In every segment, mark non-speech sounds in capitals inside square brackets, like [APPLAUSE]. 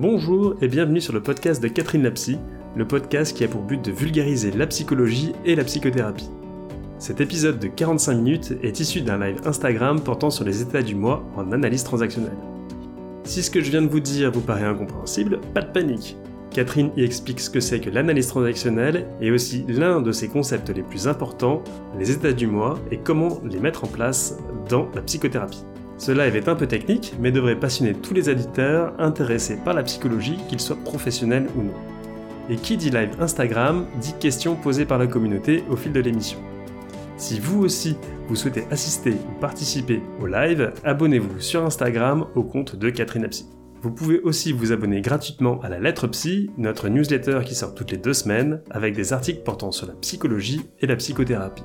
Bonjour et bienvenue sur le podcast de Catherine Lapsy, le podcast qui a pour but de vulgariser la psychologie et la psychothérapie. Cet épisode de 45 minutes est issu d'un live Instagram portant sur les états du mois en analyse transactionnelle. Si ce que je viens de vous dire vous paraît incompréhensible, pas de panique. Catherine y explique ce que c'est que l'analyse transactionnelle et aussi l'un de ses concepts les plus importants, les états du mois et comment les mettre en place dans la psychothérapie. Ce live est un peu technique, mais devrait passionner tous les auditeurs intéressés par la psychologie, qu'ils soient professionnels ou non. Et qui dit live Instagram dit questions posées par la communauté au fil de l'émission. Si vous aussi vous souhaitez assister ou participer au live, abonnez-vous sur Instagram au compte de Catherine Apsy. Vous pouvez aussi vous abonner gratuitement à la Lettre Psy, notre newsletter qui sort toutes les deux semaines, avec des articles portant sur la psychologie et la psychothérapie.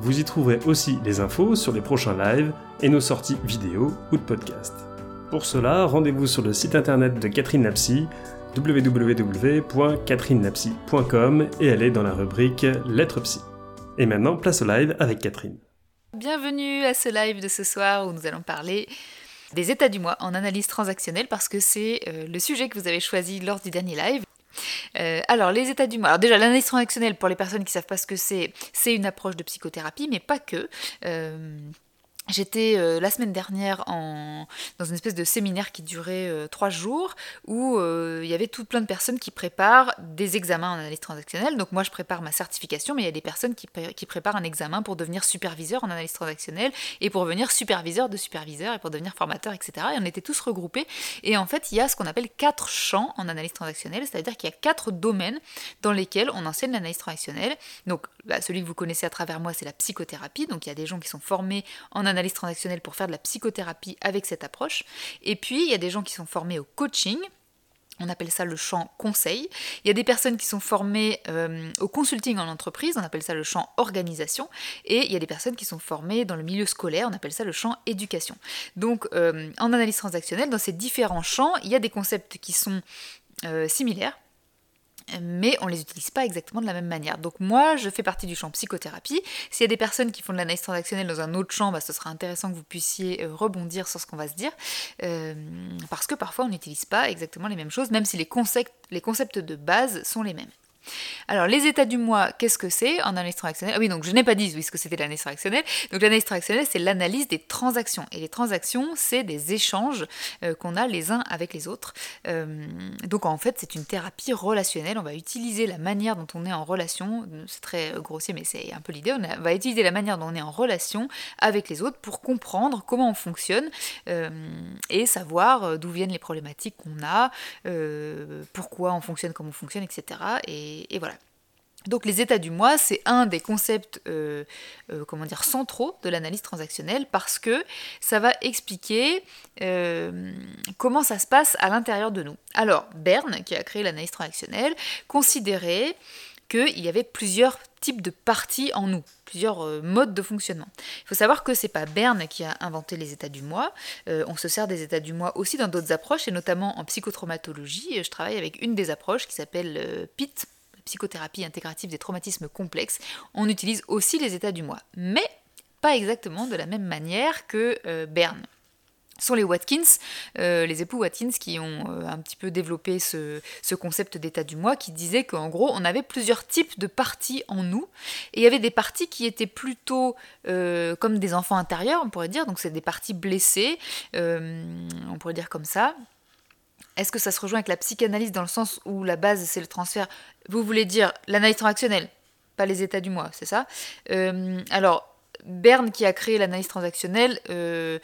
Vous y trouverez aussi les infos sur les prochains lives et nos sorties vidéo ou de podcast. Pour cela, rendez-vous sur le site internet de Catherine Napsy, www.catherinenapsy.com et allez dans la rubrique Lettres Psy. Et maintenant, place au live avec Catherine. Bienvenue à ce live de ce soir où nous allons parler des états du mois en analyse transactionnelle parce que c'est euh, le sujet que vous avez choisi lors du dernier live. Euh, alors, les états du. Alors, déjà, l'analyse transactionnelle, pour les personnes qui ne savent pas ce que c'est, c'est une approche de psychothérapie, mais pas que. Euh, J'étais euh, la semaine dernière dans une espèce de séminaire qui durait euh, trois jours où euh, il y avait tout plein de personnes qui préparent des examens en analyse transactionnelle. Donc moi je prépare ma certification, mais il y a des personnes qui, qui, préparent un examen pour devenir superviseur en analyse transactionnelle et pour devenir superviseur de superviseur et pour devenir formateur, etc. Et on était tous regroupés. Et en fait il y a ce qu'on appelle quatre champs en analyse transactionnelle, c'est-à-dire qu'il y a quatre domaines dans lesquels on enseigne l'analyse transactionnelle. Donc bah, celui que vous connaissez à travers moi c'est la psychothérapie. Donc il y a des gens qui sont formés en analyse analyse transactionnelle pour faire de la psychothérapie avec cette approche. Et puis, il y a des gens qui sont formés au coaching. On appelle ça le champ conseil. Il y a des personnes qui sont formées euh, au consulting en entreprise, on appelle ça le champ organisation. Et il y a des personnes qui sont formées dans le milieu scolaire, on appelle ça le champ éducation. Donc euh, en analyse transactionnelle, dans ces différents champs, il y a des concepts qui sont euh, similaires mais on ne les utilise pas exactement de la même manière. Donc moi, je fais partie du champ psychothérapie. S'il y a des personnes qui font de l'analyse transactionnelle dans un autre champ, bah, ce sera intéressant que vous puissiez euh, rebondir sur ce qu'on va se dire, euh, parce que parfois on n'utilise pas exactement les mêmes choses, même si les concepts, les concepts de base sont les mêmes. Alors, les états du mois, qu'est-ce que c'est en analyse transactionnelle? Ah oui, donc je n'ai pas dit oui, ce que c'était l'analyse transactionnelle. Donc, l'analyse transactionnelle, c'est l'analyse des transactions. Et les transactions, c'est des échanges euh, qu'on a les uns avec les autres. Euh, donc, en fait, c'est une thérapie relationnelle. On va utiliser la manière dont on est en relation. C'est très grossier, mais c'est un peu l'idée. On va utiliser la manière dont on est en relation avec les autres pour comprendre comment on fonctionne euh, et savoir d'où viennent les problématiques qu'on a, pourquoi on fonctionne comme on fonctionne, etc. Et et, voilà. Donc les états du mois, c'est un des concepts euh, euh, comment dire, centraux de l'analyse transactionnelle parce que ça va expliquer euh, comment ça se passe à l'intérieur de nous. Alors Berne, qui a créé l'analyse transactionnelle, considérait qu'il y avait plusieurs types de parties en nous, plusieurs modes de fonctionnement. Il faut savoir que c'est pas Berne qui a inventé les états du mois. on se sert des états du mois aussi dans d'autres approches, et notamment en psychotraumatologie. Je travaille avec une des approches qui s'appelle PIT, psychothérapie intégrative des traumatismes complexes, on utilise aussi les états du moi, mais pas exactement de la même manière que euh, Berne. Sont les Watkins, euh, les époux Watkins qui ont euh, un petit peu développé ce, concept d'état du moi, qui disait qu'en gros on avait plusieurs types de parties en nous, et il y avait des parties qui étaient plutôt comme des enfants intérieurs, on pourrait dire, donc c'est des parties blessées, on pourrait dire comme ça, est-ce que ça se rejoint avec la psychanalyse dans le sens où la base c'est le transfert? Vous voulez dire l'analyse transactionnelle, pas les états du moi, c'est ça? Euh, Alors, Berne qui a créé l'analyse transactionnelle euh,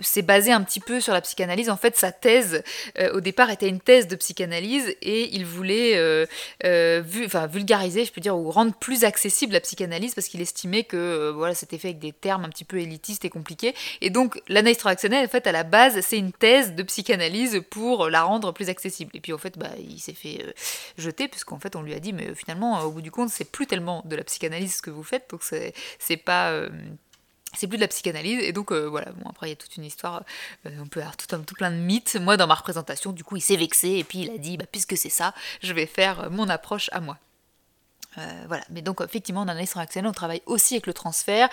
c'est basé un petit peu sur la psychanalyse. En fait, sa thèse, euh, au départ, était une thèse de psychanalyse et il voulait euh, euh, vulgariser, je peux dire, ou rendre plus accessible la psychanalyse parce qu'il estimait que voilà, c'était fait avec des termes un petit peu élitistes et compliqués. Et donc, l'analyse transactionnelle, en fait, à la base, c'est une thèse de psychanalyse pour la rendre plus accessible. Et puis, en fait, bah, il s'est fait jeter puisqu'en fait, on lui a dit, mais finalement, au bout du compte, c'est plus tellement de la psychanalyse ce que vous faites, donc c'est pas c'est plus de la psychanalyse et donc euh, voilà bon après il y a toute une histoire euh, on peut avoir tout, tout, plein de mythes. Moi dans ma représentation du coup il s'est vexé et puis il a dit bah puisque c'est ça je vais faire euh, mon approche à moi. Euh, voilà, mais donc effectivement en analyse transactionnelle on travaille aussi avec le transfert.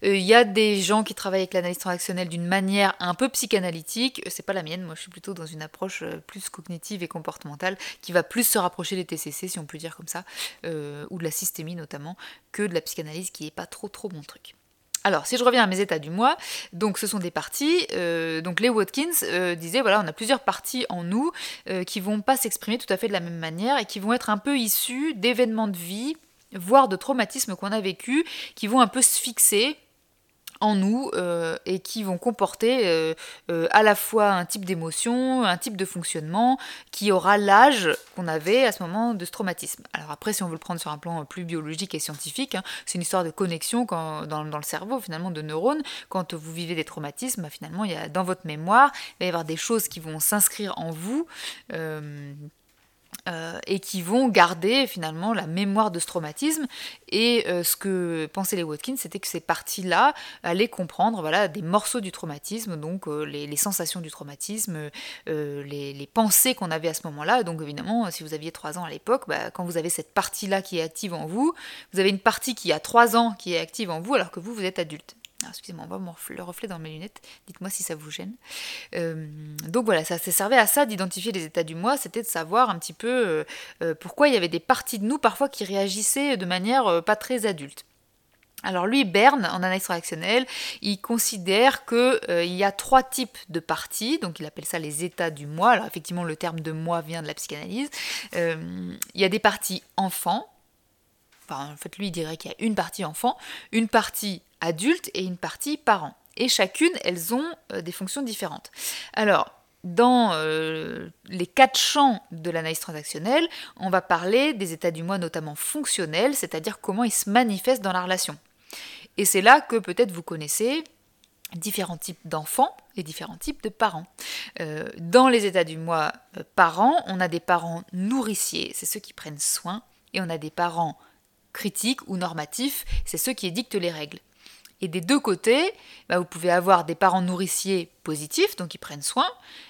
Il y a des gens qui travaillent avec l'analyse transactionnelle d'une manière un peu psychanalytique, c'est pas la mienne, moi je suis plutôt dans une approche plus cognitive et comportementale qui va plus se rapprocher des TCC si on peut dire comme ça, ou de la systémie notamment, que de la psychanalyse qui est pas trop trop mon truc. Alors, si je reviens à mes états du mois, donc ce sont des parties. Euh, donc les Watkins euh, disaient voilà, on a plusieurs parties en nous euh, qui vont pas s'exprimer tout à fait de la même manière et qui vont être un peu issues d'événements de vie, voire de traumatismes qu'on a vécu, qui vont un peu se fixer en nous euh, et qui vont comporter euh, euh, à la fois un type d'émotion, un type de fonctionnement qui aura l'âge qu'on avait à ce moment de ce traumatisme. Alors après, si on veut le prendre sur un plan plus biologique et scientifique, hein, c'est une histoire de connexion dans, le cerveau, finalement, de neurones. Quand vous vivez des traumatismes, bah, finalement, il y a, dans votre mémoire, il va y avoir des choses qui vont s'inscrire en vous. Euh, et qui vont garder finalement la mémoire de ce traumatisme. Et euh, ce que pensaient les Watkins, c'était que ces parties-là allaient comprendre voilà, des morceaux du traumatisme, donc euh, les, sensations du traumatisme, les, pensées qu'on avait à ce moment-là. Donc évidemment, si vous aviez 3 ans à l'époque, bah, quand vous avez cette partie-là qui est active en vous, vous avez une partie qui a 3 ans qui est active en vous, alors que vous, vous êtes adulte. Excusez-moi, on voit le reflet dans mes lunettes. Dites-moi si ça vous gêne. Euh, donc voilà, ça, servait à ça d'identifier les états du moi, c'était de savoir un petit peu euh, euh, pourquoi il y avait des parties de nous parfois qui réagissaient de manière pas très adulte. Alors lui, Berne, en analyse réactionnelle, il considère qu'il y a trois types de parties, donc il appelle ça les états du moi. Alors effectivement, le terme de moi vient de la psychanalyse. il y a des parties enfants, Enfin, en fait, lui, il dirait qu'il y a une partie enfant, une partie adultes et une partie parents. Et chacune, elles ont euh, des fonctions différentes. Alors, dans euh, les quatre champs de l'analyse transactionnelle, on va parler des états du moi notamment fonctionnels, c'est-à-dire comment ils se manifestent dans la relation. Et c'est là que peut-être vous connaissez différents types d'enfants et différents types de parents. Euh, dans les états du moi parents, on a des parents nourriciers, c'est ceux qui prennent soin, et on a des parents critiques ou normatifs, c'est ceux qui édictent les règles. Et des deux côtés, bah, vous pouvez avoir des parents nourriciers positifs, donc ils prennent soin,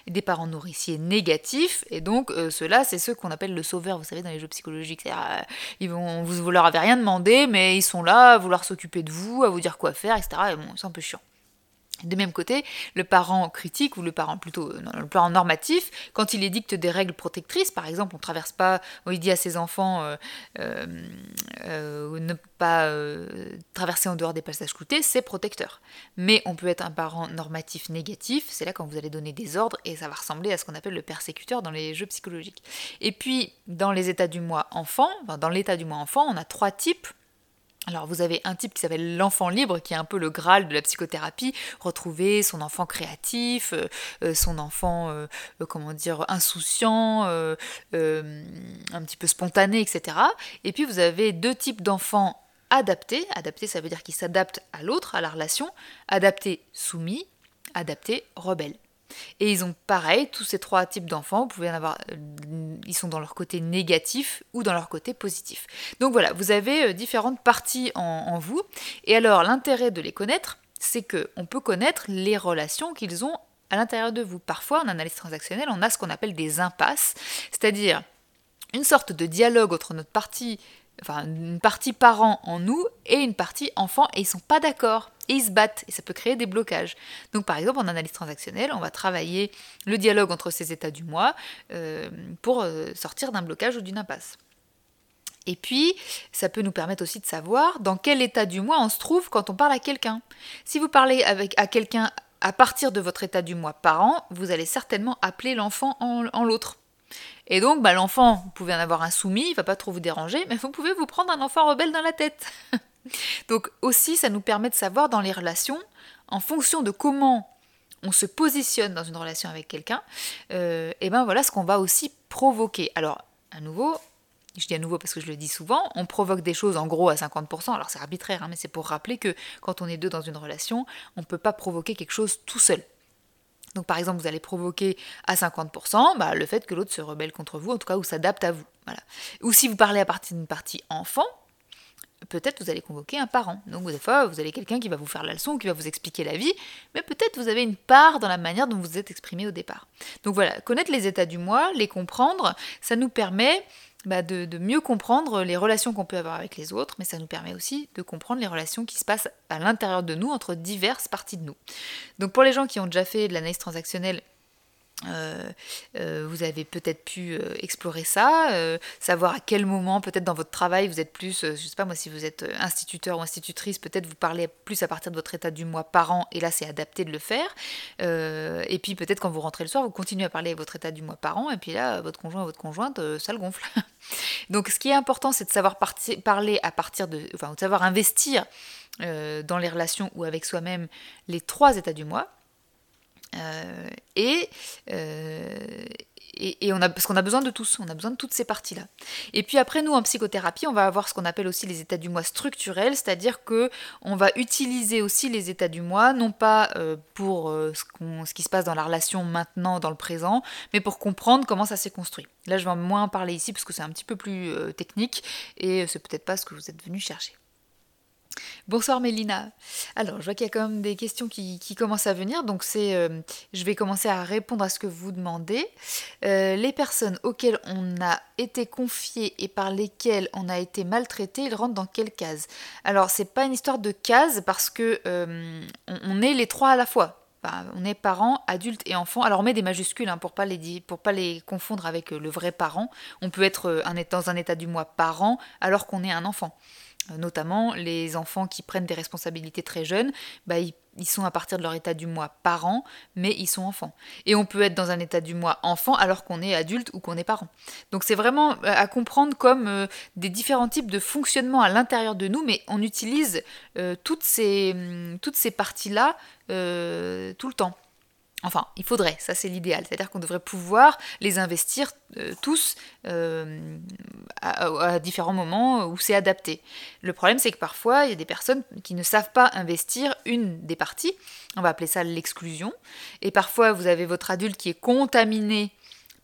et des parents nourriciers négatifs, et donc euh, ceux-là, c'est ceux qu'on appelle le sauveur, vous savez, dans les jeux psychologiques. Euh, ils vont, vous, vous leur avez rien demandé, mais ils sont là à vouloir s'occuper de vous, à vous dire quoi faire, etc. C'est un peu chiant. De même côté, le parent critique ou le parent plutôt euh, le parent normatif, quand il édicte des règles protectrices, par exemple, on traverse pas, on dit à ses enfants euh, euh, ne pas traverser en dehors des passages cloutés, c'est protecteur. Mais on peut être un parent normatif négatif, c'est là quand vous allez donner des ordres et ça va ressembler à ce qu'on appelle le persécuteur dans les jeux psychologiques. Et puis dans les états du moi enfant, dans l'état du moi enfant, on a trois types alors vous avez un type qui s'appelle l'enfant libre, qui est un peu le graal de la psychothérapie, retrouver son enfant créatif, euh, euh, son enfant, euh, comment dire, insouciant, un petit peu spontané, etc. Et puis vous avez deux types d'enfants adaptés. Adaptés, ça veut dire qu'ils s'adaptent à l'autre, à la relation. Adaptés, soumis. Adaptés, rebelles. Et ils ont pareil, tous ces trois types d'enfants, en avoir, euh, ils sont dans leur côté négatif ou dans leur côté positif. Donc voilà, vous avez euh, différentes parties en, vous. Et alors l'intérêt de les connaître, c'est qu'on peut connaître les relations qu'ils ont à l'intérieur de vous. Parfois, en analyse transactionnelle, on a ce qu'on appelle des impasses, c'est-à-dire une sorte de dialogue entre notre partie enfin une partie parent en nous et une partie enfant et ils sont pas d'accord et ils se battent et ça peut créer des blocages. Donc par exemple en analyse transactionnelle, on va travailler le dialogue entre ces états du moi euh, pour euh, sortir d'un blocage ou d'une impasse. Et puis, ça peut nous permettre aussi de savoir dans quel état du moi on se trouve quand on parle à quelqu'un. Si vous parlez avec, à quelqu'un à partir de votre état du moi parent, vous allez certainement appeler l'enfant en l'autre. Et donc, bah, l'enfant, vous pouvez en avoir un soumis, il va pas trop vous déranger, mais vous pouvez vous prendre un enfant rebelle dans la tête. [LAUGHS] donc aussi, ça nous permet de savoir dans les relations, en fonction de comment on se positionne dans une relation avec quelqu'un, euh, et ben voilà ce qu'on va aussi provoquer. Alors, à nouveau, je dis à nouveau parce que je le dis souvent, on provoque des choses en gros à 50%, alors c'est arbitraire, hein, mais c'est pour rappeler que quand on est deux dans une relation, on ne peut pas provoquer quelque chose tout seul. Donc par exemple, vous allez provoquer à 50% bah, le fait que l'autre se rebelle contre vous, en tout cas, ou s'adapte à vous. Ou si vous parlez à partir d'une partie enfant, peut-être vous allez convoquer un parent. Donc des fois, vous avez quelqu'un qui va vous faire la leçon qui va vous expliquer la vie, mais peut-être vous avez une part dans la manière dont vous êtes exprimé au départ. Donc voilà, connaître les états du moi, les comprendre, ça nous permet bah, de, mieux comprendre les relations qu'on peut avoir avec les autres, mais ça nous permet aussi de comprendre les relations qui se passent à l'intérieur de nous, entre diverses parties de nous. Donc pour les gens qui ont déjà fait de l'analyse transactionnelle, euh, euh, vous avez peut-être pu euh, explorer ça, savoir à quel moment, peut-être dans votre travail, vous êtes plus, je sais pas moi, si vous êtes instituteur ou institutrice, peut-être vous parlez plus à partir de votre état du mois par an, et là c'est adapté de le faire. et puis peut-être quand vous rentrez le soir, vous continuez à parler à votre état du mois par an, et puis là, votre conjoint ou votre conjointe, ça le gonfle. [LAUGHS] Donc ce qui est important, c'est de savoir parler à partir de, enfin, de savoir investir dans les relations ou avec soi-même les trois états du mois et, euh, et, et, on a, parce qu'on a besoin de tous, on a besoin de toutes ces parties-là. Et puis après, nous, en psychothérapie, on va avoir ce qu'on appelle aussi les états du moi structurels, c'est-à-dire que on va utiliser aussi les états du moi, non pas euh, pour ce, ce, qui se passe dans la relation maintenant, dans le présent, mais pour comprendre comment ça s'est construit. Là, je vais moins parler ici parce que c'est un petit peu plus technique et c'est peut-être pas ce que vous êtes venu chercher. Bonsoir Mélina. Alors, je vois qu'il y a quand même des questions qui, commencent à venir, donc c'est, euh, je vais commencer à répondre à ce que vous demandez. Euh, les personnes auxquelles on a été confié et par lesquelles on a été maltraité, ils rentrent dans quelle case? Alors, c'est pas une histoire de case parce que euh, on, est les trois à la fois. on est parents, adultes et enfants. Alors on met des majuscules hein, pour pas pas les confondre avec le vrai parent. On peut être dans un état du moi parent alors qu'on est un enfant. Euh, notamment les enfants qui prennent des responsabilités très jeunes, bah, ils, sont à partir de leur état du mois parent, mais ils sont enfants. Et on peut être dans un état du mois enfant alors qu'on est adulte ou qu'on est parent. Donc c'est vraiment euh, à comprendre comme euh, des différents types de fonctionnement à l'intérieur de nous, mais on utilise toutes ces, hum, toutes ces parties-là tout le temps. Enfin, il faudrait, ça c'est l'idéal, c'est-à-dire qu'on devrait pouvoir les investir euh, tous euh, à, différents moments où c'est adapté. Le problème c'est que parfois il y a des personnes qui ne savent pas investir une des parties, on va appeler ça l'exclusion, et parfois vous avez votre adulte qui est contaminé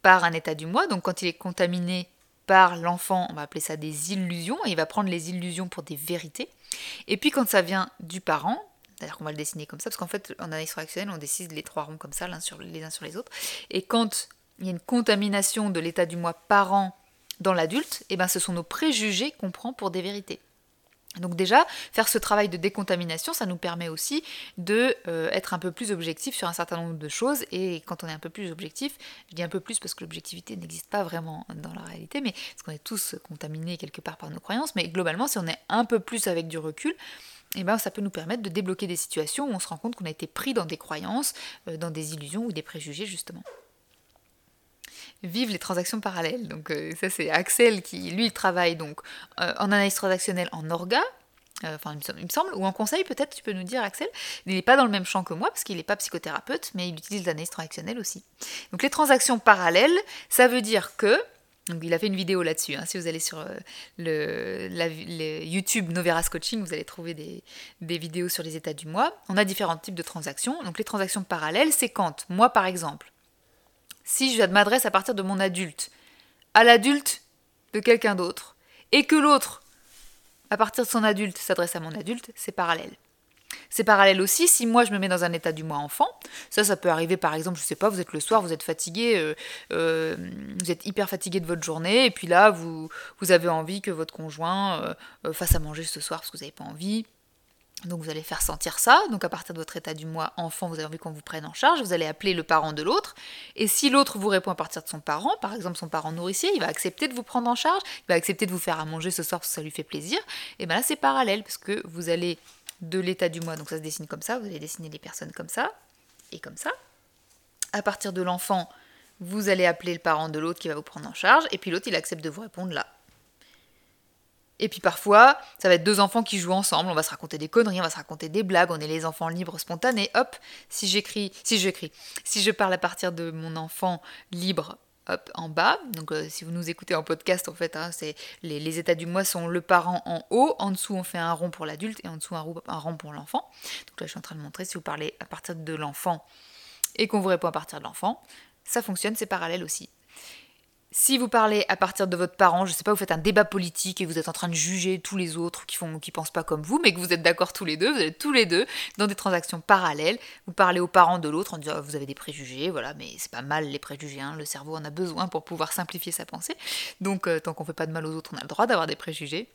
par un état du moi, donc quand il est contaminé par l'enfant, on va appeler ça des illusions, et il va prendre les illusions pour des vérités. Et puis quand ça vient du parent, c'est-à-dire qu'on va le dessiner comme ça, parce qu'en fait, en analyse réactionnelle, on décide les trois ronds comme ça, sur, les uns sur les autres. Et quand il y a une contamination de l'état du moi parent dans l'adulte, eh ben ce sont nos préjugés qu'on prend pour des vérités. Donc déjà, faire ce travail de décontamination, ça nous permet aussi de euh, être un peu plus objectif sur un certain nombre de choses. Et quand on est un peu plus objectif, je dis un peu plus parce que l'objectivité n'existe pas vraiment dans la réalité, mais parce qu'on est tous contaminés quelque part par nos croyances. Mais globalement, si on est un peu plus avec du recul, eh ben, ça peut nous permettre de débloquer des situations où on se rend compte qu'on a été pris dans des croyances, euh, dans des illusions ou des préjugés justement. Vive les transactions parallèles. Donc euh, ça c'est Axel qui lui travaille donc euh, en analyse transactionnelle en orga, enfin il me semble, ou en conseil peut-être, tu peux nous dire Axel. Il n'est pas dans le même champ que moi parce qu'il n'est pas psychothérapeute, mais il utilise l'analyse transactionnelle aussi. Donc les transactions parallèles, ça veut dire que donc il a fait une vidéo là-dessus. Hein. Si vous allez sur euh, le, YouTube Noveras Coaching, vous allez trouver des, vidéos sur les états du mois. On a différents types de transactions. Donc les transactions parallèles, c'est quand moi par exemple, si je m'adresse à partir de mon adulte à l'adulte de quelqu'un d'autre, et que l'autre, à partir de son adulte, s'adresse à mon adulte, c'est parallèle. C'est parallèle aussi si moi je me mets dans un état du moi enfant. Ça, ça peut arriver par exemple, je sais pas, vous êtes le soir, vous êtes fatigué, euh, euh, vous êtes hyper fatigué de votre journée, et puis là, vous, vous avez envie que votre conjoint euh, fasse à manger ce soir parce que vous n'avez pas envie. Donc vous allez faire sentir ça. Donc à partir de votre état du moi enfant, vous avez envie qu'on vous prenne en charge. Vous allez appeler le parent de l'autre. Et si l'autre vous répond à partir de son parent, par exemple son parent nourricier, il va accepter de vous prendre en charge, il va accepter de vous faire à manger ce soir parce que ça lui fait plaisir. Et bien là c'est parallèle parce que vous allez de l'état du moi, donc ça se dessine comme ça, vous allez dessiner les personnes comme ça, et comme ça. À partir de l'enfant, vous allez appeler le parent de l'autre qui va vous prendre en charge, et puis l'autre, il accepte de vous répondre là. Et puis parfois, ça va être deux enfants qui jouent ensemble, on va se raconter des conneries, on va se raconter des blagues, on est les enfants libres, spontanés, hop, si j'écris, si j'écris, si je parle à partir de mon enfant libre, en bas. Donc euh, si vous nous écoutez en podcast, en fait, hein, c'est les, états du mois sont le parent en haut, en dessous on fait un rond pour l'adulte et en dessous un rond, un rond pour l'enfant. Donc là je suis en train de montrer si vous parlez à partir de l'enfant et qu'on vous répond à partir de l'enfant, ça fonctionne, c'est parallèle aussi. Si vous parlez à partir de votre parent, je ne sais pas, vous faites un débat politique et vous êtes en train de juger tous les autres qui font, pensent pas comme vous, mais que vous êtes d'accord tous les deux, vous êtes tous les deux dans des transactions parallèles. Vous parlez aux parents de l'autre en disant vous avez des préjugés, voilà, mais c'est pas mal les préjugés. Hein, le cerveau en a besoin pour pouvoir simplifier sa pensée. Donc euh, tant qu'on fait pas de mal aux autres, on a le droit d'avoir des préjugés.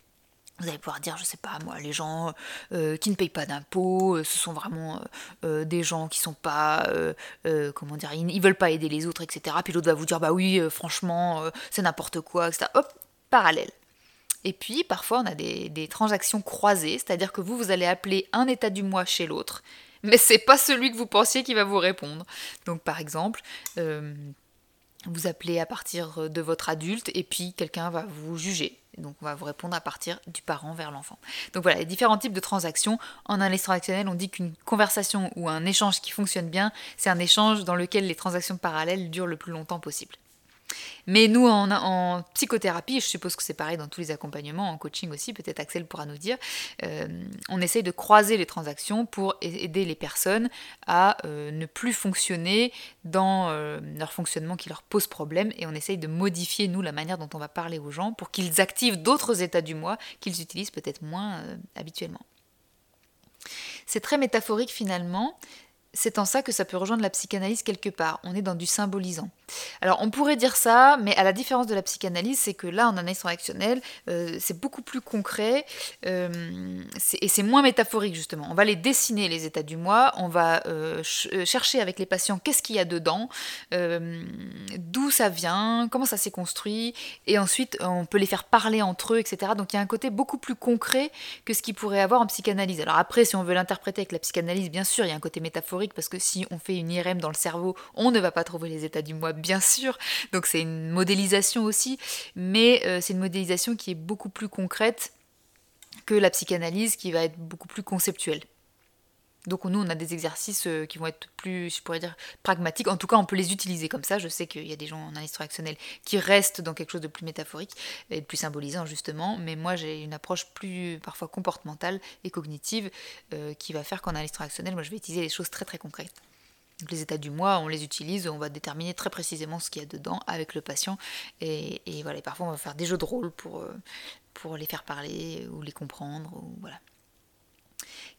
Vous allez pouvoir dire, je sais pas moi, les gens euh, qui ne payent pas d'impôts, euh, ce sont vraiment euh, des gens qui sont pas, comment dire, ils, ne veulent pas aider les autres, etc. Puis l'autre va vous dire, bah oui, franchement, c'est n'importe quoi, etc. Hop, parallèle. Et puis parfois on a des, des transactions croisées, c'est-à-dire que vous, vous allez appeler un état du mois chez l'autre, mais c'est pas celui que vous pensiez qui va vous répondre. Donc par exemple, vous appelez à partir de votre adulte et puis quelqu'un va vous juger. Donc on va vous répondre à partir du parent vers l'enfant. Donc voilà, les différents types de transactions. En analyse transactionnelle, on dit qu'une conversation ou un échange qui fonctionne bien, c'est un échange dans lequel les transactions parallèles durent le plus longtemps possible. Mais nous, en, psychothérapie, je suppose que c'est pareil dans tous les accompagnements, en coaching aussi, peut-être Axel pourra nous dire, euh, on essaye de croiser les transactions pour aider les personnes à euh, ne plus fonctionner dans euh, leur fonctionnement qui leur pose problème et on essaye de modifier, nous, la manière dont on va parler aux gens pour qu'ils activent d'autres états du moi qu'ils utilisent peut-être moins habituellement. C'est très métaphorique finalement, c'est en ça que ça peut rejoindre la psychanalyse quelque part. On est dans du symbolisant. Alors on pourrait dire ça, mais à la différence de la psychanalyse, c'est que là en analyse transactionnelle, euh, c'est beaucoup plus concret euh, et c'est moins métaphorique justement. On va les dessiner les états du moi, on va euh, chercher avec les patients qu'est-ce qu'il y a dedans, d'où ça vient, comment ça s'est construit, et ensuite on peut les faire parler entre eux, etc. Donc il y a un côté beaucoup plus concret que ce qu'il pourrait avoir en psychanalyse. Alors après, si on veut l'interpréter avec la psychanalyse, bien sûr, il y a un côté métaphorique parce que si on fait une IRM dans le cerveau, on ne va pas trouver les états du moi, bien sûr. Donc c'est une modélisation aussi, mais euh, c'est une modélisation qui est beaucoup plus concrète que la psychanalyse qui va être beaucoup plus conceptuelle. Donc nous, on a des exercices euh, qui vont être plus, je pourrais dire, pragmatiques. En tout cas, on peut les utiliser comme ça. Je sais qu'il y a des gens en analyse transactionnelle qui restent dans quelque chose de plus métaphorique et de plus symbolisant, justement. Mais moi, j'ai une approche plus, parfois, comportementale et cognitive euh, qui va faire qu'en analyse transactionnelle, moi, je vais utiliser des choses très, très concrètes. Les états du moi, on les utilise, on va déterminer très précisément ce qu'il y a dedans avec le patient. Et, voilà, parfois, on va faire des jeux de rôle pour, euh, les faire parler ou les comprendre.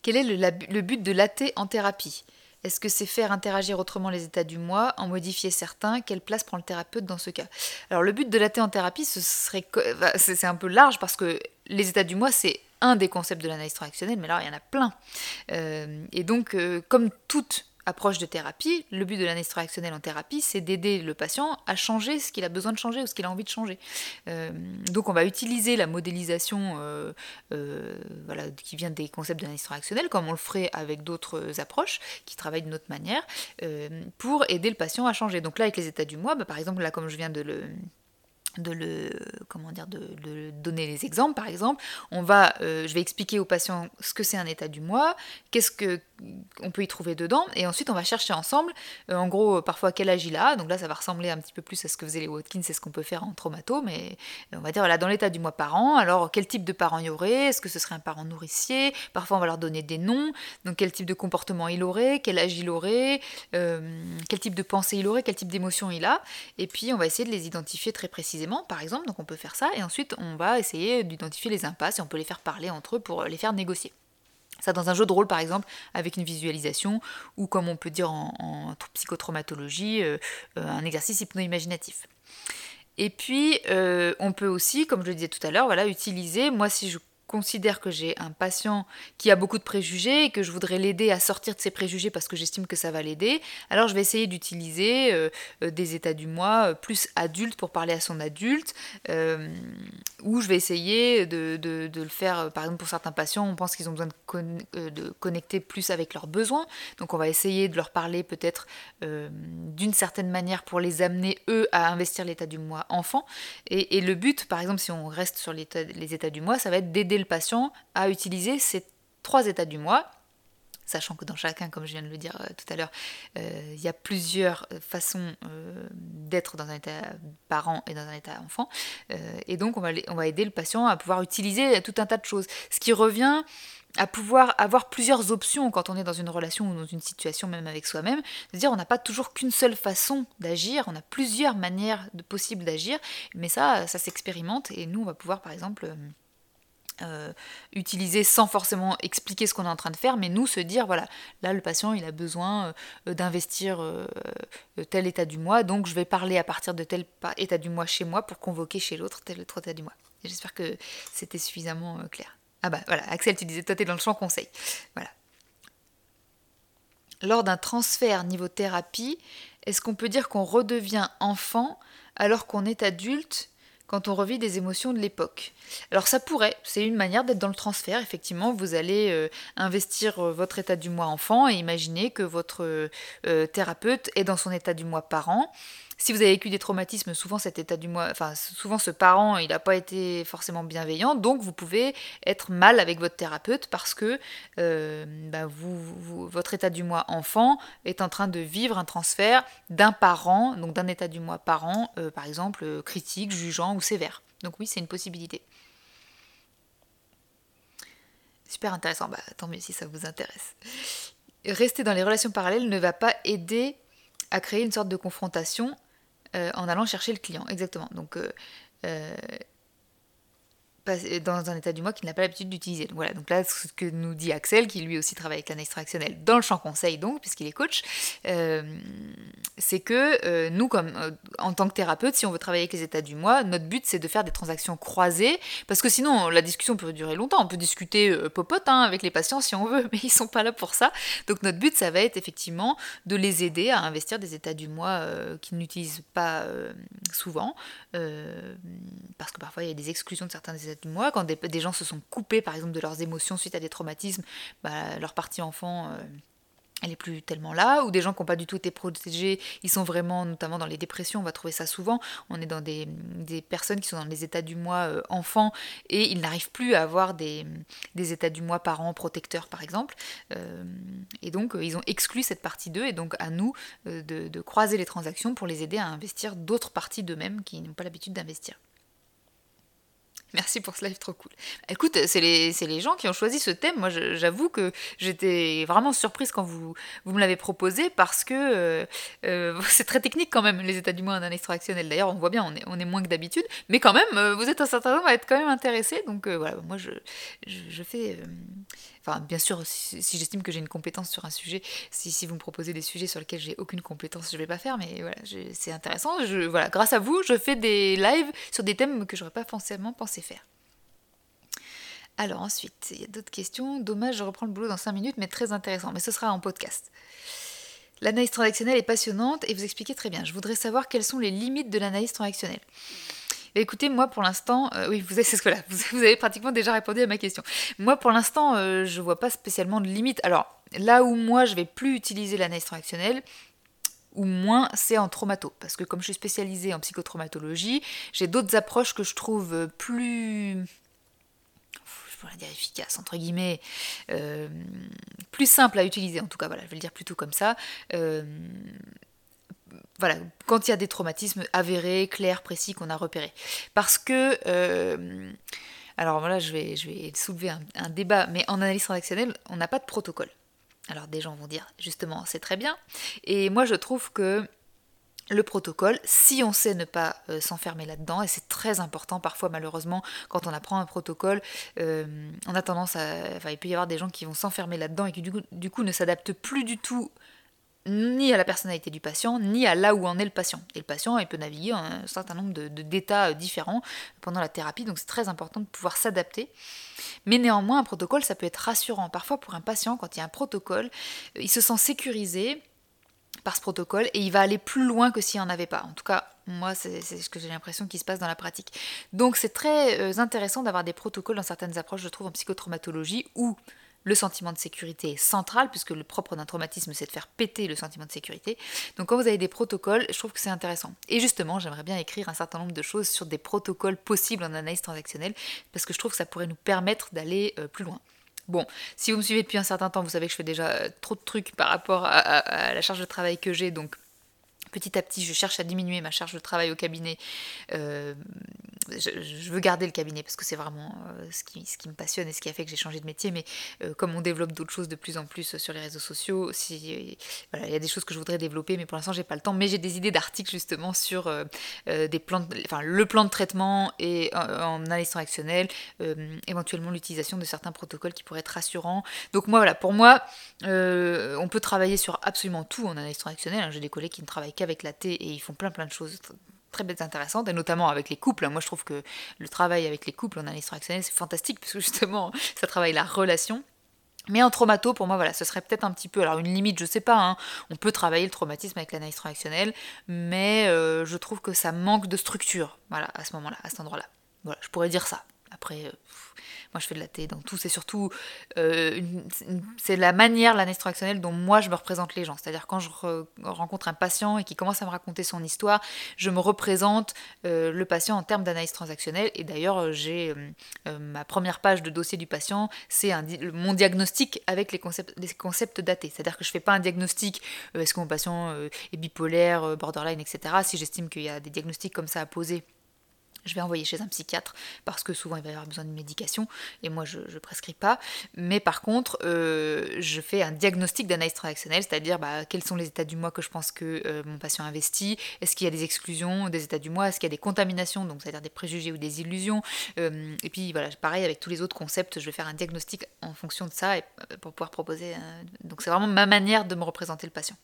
Quel est le, but de l'AT en thérapie? Est-ce que c'est faire interagir autrement les états du moi, en modifier certains? Quelle place prend le thérapeute dans ce cas? Alors le but de l'AT en thérapie, ce serait, c'est un peu large parce que les états du moi, c'est un des concepts de l'analyse transactionnelle, mais là il y en a plein. Euh, et donc, euh, comme toute approche de thérapie, le but de l'analyse en thérapie, c'est d'aider le patient à changer ce qu'il a besoin de changer ou ce qu'il a envie de changer. Euh, donc on va utiliser la modélisation euh, euh, qui vient des concepts transactionnelle, comme on le ferait avec d'autres approches qui travaillent d'une autre manière, pour aider le patient à changer. Donc là, avec les états du mois, bah, par exemple, là, comme je viens de le de le comment dire de, donner les exemples par exemple. On va euh, je vais expliquer au patient ce que c'est un état du moi qu'est-ce que on peut y trouver dedans et ensuite on va chercher ensemble euh, en gros parfois quel âge il a. Donc là ça va ressembler un petit peu plus à ce que faisaient les Watkins c'est ce qu'on peut faire en traumato mais on va dire voilà dans l'état du moi parent alors quel type de parent il y aurait est-ce que ce serait un parent nourricier? Parfois on va leur donner des noms donc quel type de comportement il aurait quel âge il aurait euh, quel type de pensée il aurait quel type d'émotion il a et puis on va essayer de les identifier très précisément par exemple, donc on peut faire ça, et ensuite on va essayer d'identifier les impasses et on peut les faire parler entre eux pour les faire négocier. Ça dans un jeu de rôle par exemple, avec une visualisation, ou comme on peut dire en, psychotraumatologie, euh, euh, un exercice hypno-imaginatif. Et puis, euh, on peut aussi, comme je le disais tout à l'heure, voilà, utiliser, moi si je considère que j'ai un patient qui a beaucoup de préjugés et que je voudrais l'aider à sortir de ses préjugés parce que j'estime que ça va l'aider, alors je vais essayer d'utiliser euh, euh, des états du moi euh, plus adultes pour parler à son adulte, ou je vais essayer de, le faire, par exemple pour certains patients, on pense qu'ils ont besoin de, de, connecter plus avec leurs besoins, donc on va essayer de leur parler peut-être d'une certaine manière pour les amener eux à investir l'état du moi enfant, et, et, le but, par exemple si on reste sur les états du moi, ça va être d'aider le patient à utiliser ces trois états du moi. sachant que dans chacun, comme je viens de le dire tout à l'heure, il y a plusieurs façons d'être dans un état parent et dans un état enfant. et donc, on va, on va aider le patient à pouvoir utiliser tout un tas de choses. Ce qui revient à pouvoir avoir plusieurs options quand on est dans une relation ou dans une situation même avec soi-même, de dire on n'a pas toujours qu'une seule façon d'agir, on a plusieurs manières de possibles d'agir, mais ça, ça s'expérimente et nous on va pouvoir par exemple euh, euh, utiliser sans forcément expliquer ce qu'on est en train de faire, mais nous se dire voilà, là le patient il a besoin euh, d'investir tel état du mois, donc je vais parler à partir de tel état du mois chez moi pour convoquer chez l'autre tel autre état du mois. J'espère que c'était suffisamment clair. Ah bah voilà, Axel, tu disais, toi t'es dans le champ conseil. Voilà. Lors d'un transfert niveau thérapie, est-ce qu'on peut dire qu'on redevient enfant alors qu'on est adulte quand on revit des émotions de l'époque. Alors ça pourrait, c'est une manière d'être dans le transfert, effectivement, vous allez euh, investir euh, votre état du mois enfant et imaginer que votre euh, thérapeute est dans son état du mois parent si vous avez vécu des traumatismes, souvent cet état du enfin souvent ce parent, il n'a pas été forcément bienveillant, donc vous pouvez être mal avec votre thérapeute parce que euh, bah, votre état du mois enfant est en train de vivre un transfert d'un parent, donc d'un état du mois parent, euh, par exemple euh, critique, jugeant ou sévère. Donc oui, c'est une possibilité. Super intéressant, bah, tant mieux si ça vous intéresse. Rester dans les relations parallèles ne va pas aider à créer une sorte de confrontation en allant chercher le client. Exactement. Donc, euh, euh, dans un état du moi qu'il n'a pas l'habitude d'utiliser. voilà, donc là, ce que nous dit Axel, qui lui aussi travaille avec l'analyse transactionnelle dans le champ conseil, donc, puisqu'il est coach, euh, c'est que euh, nous, comme euh, en tant que thérapeute, si on veut travailler avec les états du mois, notre but c'est de faire des transactions croisées, parce que sinon la discussion peut durer longtemps. On peut discuter popote hein, avec les patients si on veut, [LAUGHS] mais ils sont pas là pour ça. Donc notre but, ça va être effectivement de les aider à investir des états du mois qu'ils n'utilisent pas souvent, parce que parfois il y a des exclusions de certains états moi, quand des, gens se sont coupés par exemple de leurs émotions suite à des traumatismes, bah, leur partie enfant, euh, elle est plus tellement là, ou des gens qui n'ont pas du tout été protégés, ils sont vraiment, notamment dans les dépressions, on va trouver ça souvent, on est dans des, personnes qui sont dans les états du mois euh, enfants, et ils n'arrivent plus à avoir des, états du mois parents protecteurs par exemple, euh, et donc ils ont exclu cette partie d'eux, et donc à nous de, de croiser les transactions pour les aider à investir d'autres parties d'eux-mêmes qui n'ont pas l'habitude d'investir. Merci pour ce live trop cool. Écoute, c'est les, les, gens qui ont choisi ce thème. Moi, j'avoue que j'étais vraiment surprise quand vous, vous me l'avez proposé parce que euh, euh, [LAUGHS] c'est très technique quand même, les états du mois en extractionnel. D'ailleurs, on voit bien, on est, on est moins que d'habitude. Mais quand même, euh, vous êtes un certain nombre à être quand même intéressé. Donc voilà, moi, je, je, fais Enfin, bien sûr, si, j'estime que j'ai une compétence sur un sujet, si, vous me proposez des sujets sur lesquels j'ai aucune compétence, je ne vais pas faire, mais voilà, c'est intéressant. Voilà, grâce à vous, je fais des lives sur des thèmes que j'aurais pas forcément pensé faire. Alors ensuite, il y a d'autres questions. Dommage, je reprends le boulot dans 5 minutes, mais très intéressant. Mais ce sera en podcast. L'analyse transactionnelle est passionnante et vous expliquez très bien. Je voudrais savoir quelles sont les limites de l'analyse transactionnelle. Écoutez, moi pour l'instant, euh, oui, vous avez, [LAUGHS] ce que là, vous, avez pratiquement déjà répondu à ma question. Moi pour l'instant, euh, je vois pas spécialement de limite. Alors là où moi je vais plus utiliser l'analyse transactionnelle, ou moins c'est en traumato. Parce que comme je suis spécialisée en psychotraumatologie, j'ai d'autres approches que je trouve plus je pourrais dire efficaces, entre guillemets, euh, plus simples à utiliser, en tout cas, voilà, je vais le dire plutôt comme ça, voilà, quand il y a des traumatismes avérés, clairs, précis qu'on a repérés. Parce que, euh, alors voilà, je vais, soulever un, débat, mais en analyse transactionnelle, on n'a pas de protocole. Alors des gens vont dire, justement, c'est très bien. Et moi, je trouve que le protocole, si on sait ne pas euh, s'enfermer là-dedans, et c'est très important parfois malheureusement quand on apprend un protocole, euh, on a tendance à... Enfin, il peut y avoir des gens qui vont s'enfermer là-dedans et qui du coup ne s'adaptent plus du tout ni à la personnalité du patient, ni à là où en est le patient. Et le patient, il peut naviguer un certain nombre d'états de, différents pendant la thérapie, donc c'est très important de pouvoir s'adapter. Mais néanmoins, un protocole, ça peut être rassurant. Parfois, pour un patient, quand il y a un protocole, euh, il se sent sécurisé par ce protocole et il va aller plus loin que s'il n'y en avait pas. En tout cas, moi, c'est ce que j'ai l'impression qui se passe dans la pratique. Donc, c'est très euh, intéressant d'avoir des protocoles dans certaines approches, je trouve, en psychotraumatologie, où le sentiment de sécurité est central, puisque le propre d'un traumatisme, c'est de faire péter le sentiment de sécurité. Donc quand vous avez des protocoles, je trouve que c'est intéressant. Et justement, j'aimerais bien écrire un certain nombre de choses sur des protocoles possibles en analyse transactionnelle, parce que je trouve que ça pourrait nous permettre d'aller euh, plus loin. Bon, si vous me suivez depuis un certain temps, vous savez que je fais déjà trop de trucs par rapport à la charge de travail que j'ai, donc Petit à petit, je cherche à diminuer ma charge de travail au cabinet. Euh, je, veux garder le cabinet parce que c'est vraiment euh, ce, qui, me passionne et ce qui a fait que j'ai changé de métier. Mais euh, comme on développe d'autres choses de plus en plus sur les réseaux sociaux, il y a des choses que je voudrais développer, mais pour l'instant, j'ai pas le temps. Mais j'ai des idées d'articles justement sur le plan de traitement et en, analyse transactionnelle, éventuellement l'utilisation de certains protocoles qui pourraient être rassurants. Donc moi, voilà, pour moi, on peut travailler sur absolument tout en analyse transactionnelle. Hein. J'ai des collègues qui ne travaillent avec la thé et ils font plein plein de choses très bêtes intéressantes, et notamment avec les couples. Moi, je trouve que le travail avec les couples en analyse transactionnelle, c'est fantastique, parce que justement, [LAUGHS] ça travaille la relation. Mais en traumato, pour moi, voilà, ce serait peut-être un petit peu, alors une limite, je sais pas, hein, on peut travailler le traumatisme avec l'analyse transactionnelle, mais euh, je trouve que ça manque de structure, voilà, à ce moment-là, à cet endroit-là. Voilà, je pourrais dire ça. Après, euh, moi je fais de la thé, donc tout c'est surtout euh, c'est la manière, l'analyse transactionnelle dont moi je me représente les gens. C'est-à-dire quand je rencontre un patient et qui commence à me raconter son histoire, je me représente euh, le patient en termes d'analyse transactionnelle. Et d'ailleurs j'ai ma première page de dossier du patient, c'est mon diagnostic avec les concepts, les concepts datés. C'est-à-dire que je fais pas un diagnostic, est-ce que mon patient est bipolaire, borderline, etc. Si j'estime qu'il y a des diagnostics comme ça à poser je vais envoyer chez un psychiatre parce que souvent il va y avoir besoin de médication et moi je ne prescris pas. Mais par contre, euh, je fais un diagnostic d'analyse transactionnelle, c'est-à-dire bah, quels sont les états du mois que je pense que euh, mon patient investit, est-ce qu'il y a des exclusions des états du mois, est-ce qu'il y a des contaminations, donc c'est-à-dire des préjugés ou des illusions. Euh, et puis voilà, pareil avec tous les autres concepts, je vais faire un diagnostic en fonction de ça pour pouvoir proposer. donc c'est vraiment ma manière de me représenter le patient.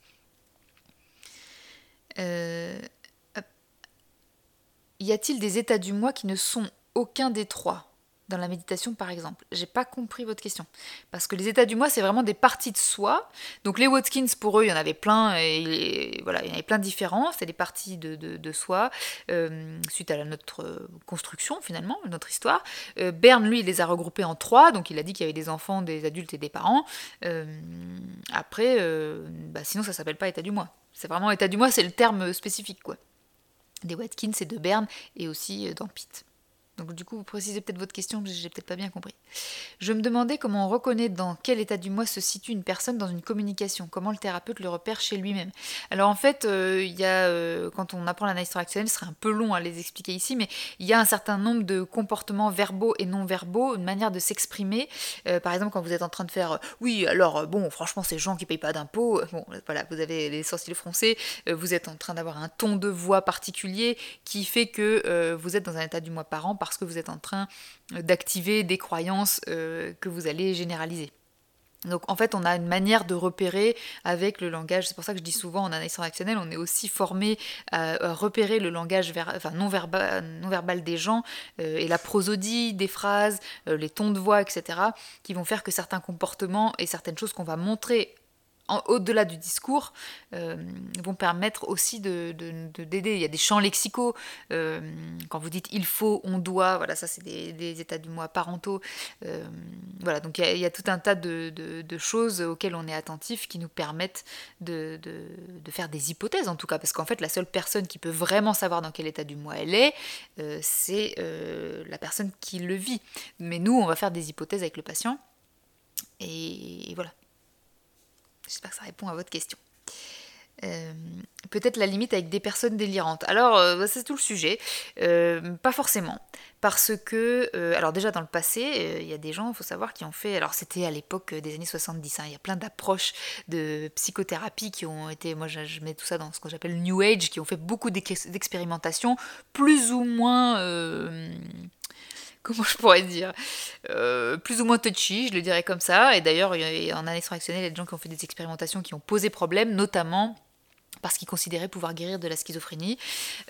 Euh, y a-t-il des états du moi qui ne sont aucun des trois dans la méditation par exemple? J'ai pas compris votre question. Parce que les états du moi, c'est vraiment des parties de soi. Donc les Watkins, pour eux, il y en avait plein, et voilà, il y en avait plein de différents. C'est des parties de, soi, euh, suite à notre construction finalement, notre histoire. Euh, Berne, lui, il les a regroupés en trois, donc il a dit qu'il y avait des enfants, des adultes et des parents. Euh, après, bah, sinon ça s'appelle pas état du moi. C'est vraiment état du moi, c'est le terme spécifique, quoi des Watkins et de Berne et aussi euh, dans. Donc du coup, vous précisez peut-être votre question, j'ai peut-être pas bien compris. Je me demandais comment on reconnaît dans quel état du moi se situe une personne dans une communication, comment le thérapeute le repère chez lui-même. Alors en fait, euh, euh, quand on apprend l'analyse transactionnelle, ce serait un peu long à les expliquer ici, mais il y a un certain nombre de comportements verbaux et non verbaux, une manière de s'exprimer. Euh, par exemple, quand vous êtes en train de faire, oui, alors bon, franchement, ces gens qui payent pas d'impôts, bon, voilà, vous avez les sourcils froncés, vous êtes en train d'avoir un ton de voix particulier qui fait que vous êtes dans un état du moi parent parce que vous êtes en train d'activer des croyances euh, que vous allez généraliser. Donc en fait, on a une manière de repérer avec le langage. C'est pour ça que je dis souvent en analyse transactionnelle, on est aussi formé à, repérer le langage non, verbal, des gens euh, et la prosodie des phrases, euh, les tons de voix, etc., qui vont faire que certains comportements et certaines choses qu'on va montrer au-delà du discours, euh, vont permettre aussi d'aider. De, de, Il y a des champs lexicaux. Euh, quand vous dites il faut, on doit, voilà, ça c'est des, états du moi parentaux. Euh, voilà, donc il y, a, tout un tas de, choses auxquelles on est attentif qui nous permettent de, faire des hypothèses en tout cas, parce qu'en fait la seule personne qui peut vraiment savoir dans quel état du moi elle est, c'est la personne qui le vit. Mais nous, on va faire des hypothèses avec le patient. et voilà. J'espère que ça répond à votre question. Euh, peut-être la limite avec des personnes délirantes. Alors, euh, bah, c'est tout le sujet. Euh, pas forcément. Parce que, alors déjà dans le passé, il y a des gens, il faut savoir, qui ont fait, alors c'était à l'époque des années 70, hein, il y a plein d'approches de psychothérapie qui ont été, moi je, mets tout ça dans ce que j'appelle New Age, qui ont fait beaucoup d'expérimentations, plus ou moins comment je pourrais dire, euh, plus ou moins touchy, je le dirais comme ça. Et d'ailleurs, en analyse fractionnelle, il y a des gens qui ont fait des expérimentations qui ont posé problème, notamment parce qu'ils considéraient pouvoir guérir de la schizophrénie.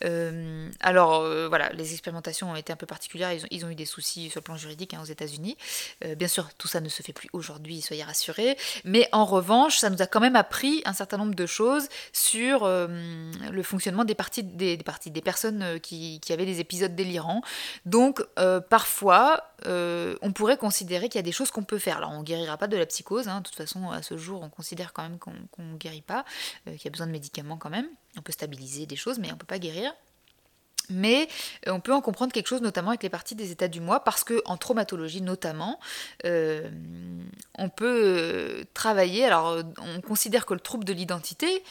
Euh, alors euh, voilà, les expérimentations ont été un peu particulières, ils ont, eu des soucis sur le plan juridique hein, aux États-Unis. Euh, bien sûr, tout ça ne se fait plus aujourd'hui, soyez rassurés. Mais en revanche, ça nous a quand même appris un certain nombre de choses sur le fonctionnement des parties, des, parties, des personnes qui, qui, avaient des épisodes délirants. Donc parfois, on pourrait considérer qu'il y a des choses qu'on peut faire. Alors on ne guérira pas de la psychose, hein. de toute façon à ce jour on considère quand même qu'on ne guérit pas, qu'il y a besoin de médicaments quand même. On peut stabiliser des choses, mais on ne peut pas guérir. Mais euh, on peut en comprendre quelque chose, notamment avec les parties des états du mois, parce que en traumatologie notamment, euh, on peut euh, travailler. Alors, on considère que le trouble de l'identité,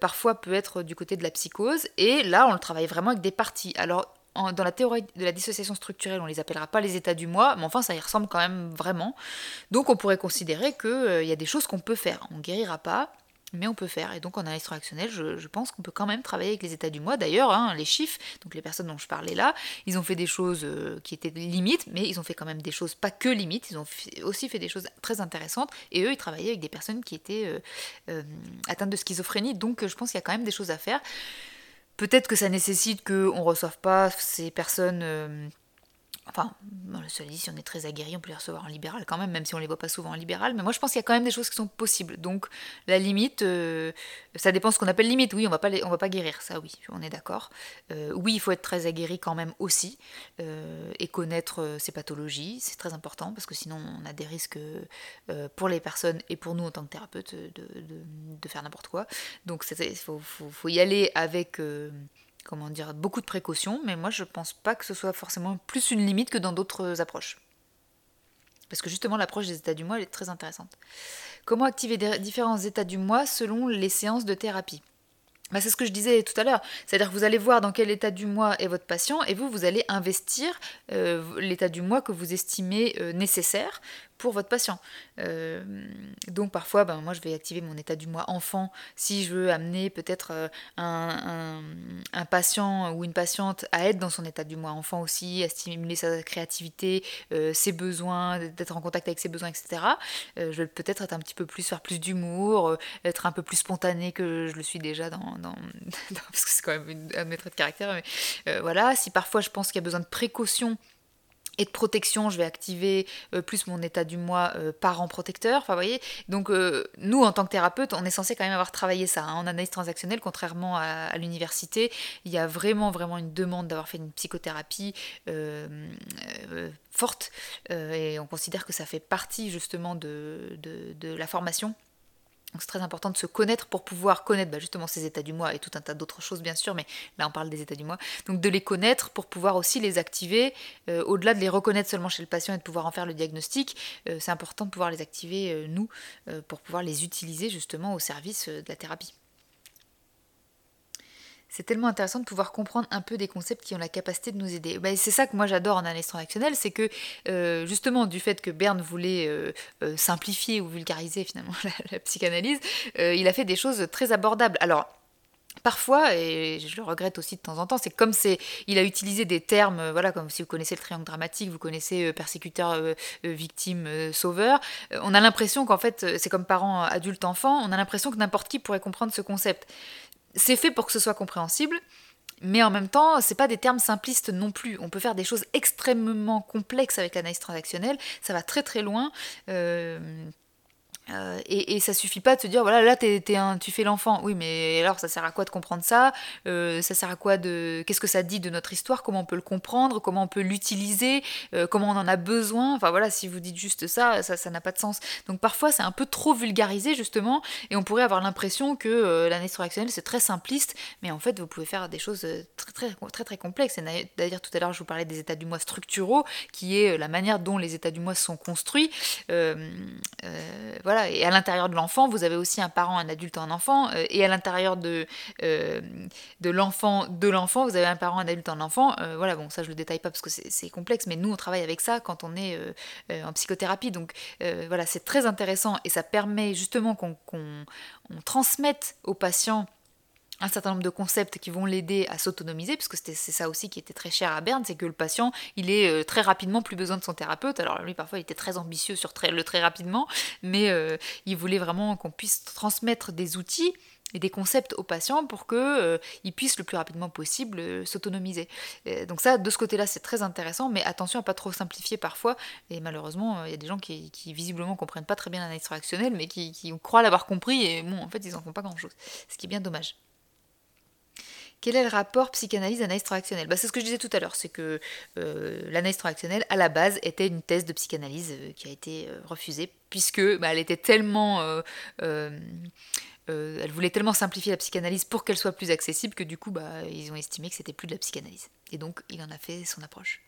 parfois, peut être du côté de la psychose, et là, on le travaille vraiment avec des parties. Alors, dans la théorie de la dissociation structurelle, on les appellera pas les états du mois, mais enfin, ça y ressemble quand même vraiment. Donc, on pourrait considérer qu'il y a des choses qu'on peut faire. On guérira pas, mais on peut faire. Et donc en analyse transactionnelle, je, pense qu'on peut quand même travailler avec les états du mois. D'ailleurs, hein, les chiffres, donc les personnes dont je parlais là, ils ont fait des choses euh, qui étaient limites, mais ils ont fait quand même des choses pas que limites, ils ont aussi fait des choses très intéressantes. Et eux, ils travaillaient avec des personnes qui étaient euh, euh, atteintes de schizophrénie. Donc je pense qu'il y a quand même des choses à faire. Peut-être que ça nécessite qu'on ne reçoive pas ces personnes Enfin, cela dit, si on est très aguerri, on peut les recevoir en libéral quand même, même si on les voit pas souvent en libéral. Mais moi, je pense qu'il y a quand même des choses qui sont possibles. Donc, la limite, euh, ça dépend ce qu'on appelle limite. Oui, on va va pas guérir, ça, oui, on est d'accord. Euh, oui, il faut être très aguerri quand même aussi euh, et connaître ses pathologies, c'est très important parce que sinon, on a des risques pour les personnes et pour nous en tant que thérapeute de, de, faire n'importe quoi. Donc, il faut, y aller avec comment dire, beaucoup de précautions, mais moi je pense pas que ce soit forcément plus une limite que dans d'autres approches. Parce que justement l'approche des états du mois elle est très intéressante. Comment activer différents états du mois selon les séances de thérapie? Bah, c'est ce que je disais tout à l'heure. C'est-à-dire que vous allez voir dans quel état du mois est votre patient et vous, vous allez investir euh, l'état du mois que vous estimez euh, nécessaire votre patient. Euh, donc parfois, ben, moi je vais activer mon état du mois enfant si je veux amener peut-être euh, un, patient ou une patiente à être dans son état du mois enfant aussi, à stimuler sa créativité, euh, ses besoins, d'être en contact avec ses besoins, etc. je vais peut-être être un petit peu plus, faire plus d'humour, être un peu plus spontané que je le suis déjà dans... [LAUGHS] parce que c'est quand même un de de caractère. Mais, voilà, si parfois je pense qu'il y a besoin de précaution et de protection, je vais activer euh, plus mon état du mois euh, parent protecteur. Enfin, voyez, donc euh, nous, en tant que thérapeute, on est censé quand même avoir travaillé ça hein. en analyse transactionnelle, contrairement à, l'université. Il y a vraiment, vraiment une demande d'avoir fait une psychothérapie forte, et on considère que ça fait partie justement de, de la formation donc c'est très important de se connaître pour pouvoir connaître bah, justement ces états du mois et tout un tas d'autres choses bien sûr, mais là on parle des états du mois. Donc de les connaître pour pouvoir aussi les activer, euh, au-delà de les reconnaître seulement chez le patient et de pouvoir en faire le diagnostic, euh, c'est important de pouvoir les activer euh, nous pour pouvoir les utiliser justement au service de la thérapie c'est tellement intéressant de pouvoir comprendre un peu des concepts qui ont la capacité de nous aider. Bah, c'est ça que moi j'adore en analyse transactionnelle, c'est que euh, justement du fait que Berne voulait euh, euh, simplifier ou vulgariser finalement [LAUGHS] la, psychanalyse, il a fait des choses très abordables. Alors Parfois, et je le regrette aussi de temps en temps, c'est comme c'est, il a utilisé des termes, voilà, comme si vous connaissez le triangle dramatique, vous connaissez persécuteur, victime, sauveur. on a l'impression qu'en fait, c'est comme parent, adulte, enfant, on a l'impression que n'importe qui pourrait comprendre ce concept c'est fait pour que ce soit compréhensible, mais en même temps, c'est pas des termes simplistes non plus. On peut faire des choses extrêmement complexes avec l'analyse transactionnelle, ça va très très loin. Euh, euh, et, et, ça suffit pas de se dire voilà là un, tu fais l'enfant. Oui mais alors ça sert à quoi de comprendre ça? Euh, ça sert à quoi de qu'est-ce que ça dit de notre histoire? Comment on peut le comprendre? Comment on peut l'utiliser? Euh, comment on en a besoin? Enfin voilà si vous dites juste ça ça n'a pas de sens. Donc parfois c'est un peu trop vulgarisé justement et on pourrait avoir l'impression que l'analyse transactionnelle c'est très simpliste. Mais en fait vous pouvez faire des choses très très très très complexes. Et d'ailleurs tout à l'heure je vous parlais des états du mois structuraux qui est la manière dont les états du mois sont construits. Voilà et à l'intérieur de l'enfant, vous avez aussi un parent, un adulte, un enfant, euh, et à l'intérieur de, euh, de l'enfant, de l'enfant, vous avez un parent, un adulte, un enfant. Euh, voilà, bon, ça je le détaille pas parce que c'est complexe, mais nous on travaille avec ça quand on est en psychothérapie. Donc voilà, c'est très intéressant et ça permet justement qu'on transmette aux patients un certain nombre de concepts qui vont l'aider à s'autonomiser, puisque c'est ça aussi qui était très cher à Berne, c'est que le patient, il est euh, très rapidement plus besoin de son thérapeute. Alors lui, parfois, il était très ambitieux sur le très rapidement, mais euh, il voulait vraiment qu'on puisse transmettre des outils et des concepts aux patients pour qu'ils euh, puissent le plus rapidement possible s'autonomiser. donc ça, de ce côté-là, c'est très intéressant, mais attention à pas trop simplifier parfois. Et malheureusement, il y a des gens qui, visiblement comprennent pas très bien l'analyse transactionnelle, mais qui, qui croient l'avoir compris, et bon, en fait, ils en font pas grand-chose. Ce qui est bien dommage. Quel est le rapport psychanalyse-analyse transactionnelle bah, C'est ce que je disais tout à l'heure, c'est que euh, l'analyse transactionnelle, à la base, était une thèse de psychanalyse euh, qui a été euh, refusée, puisque bah, elle était tellement elle voulait tellement simplifier la psychanalyse pour qu'elle soit plus accessible que du coup, bah, ils ont estimé que c'était plus de la psychanalyse. Et donc, il en a fait son approche.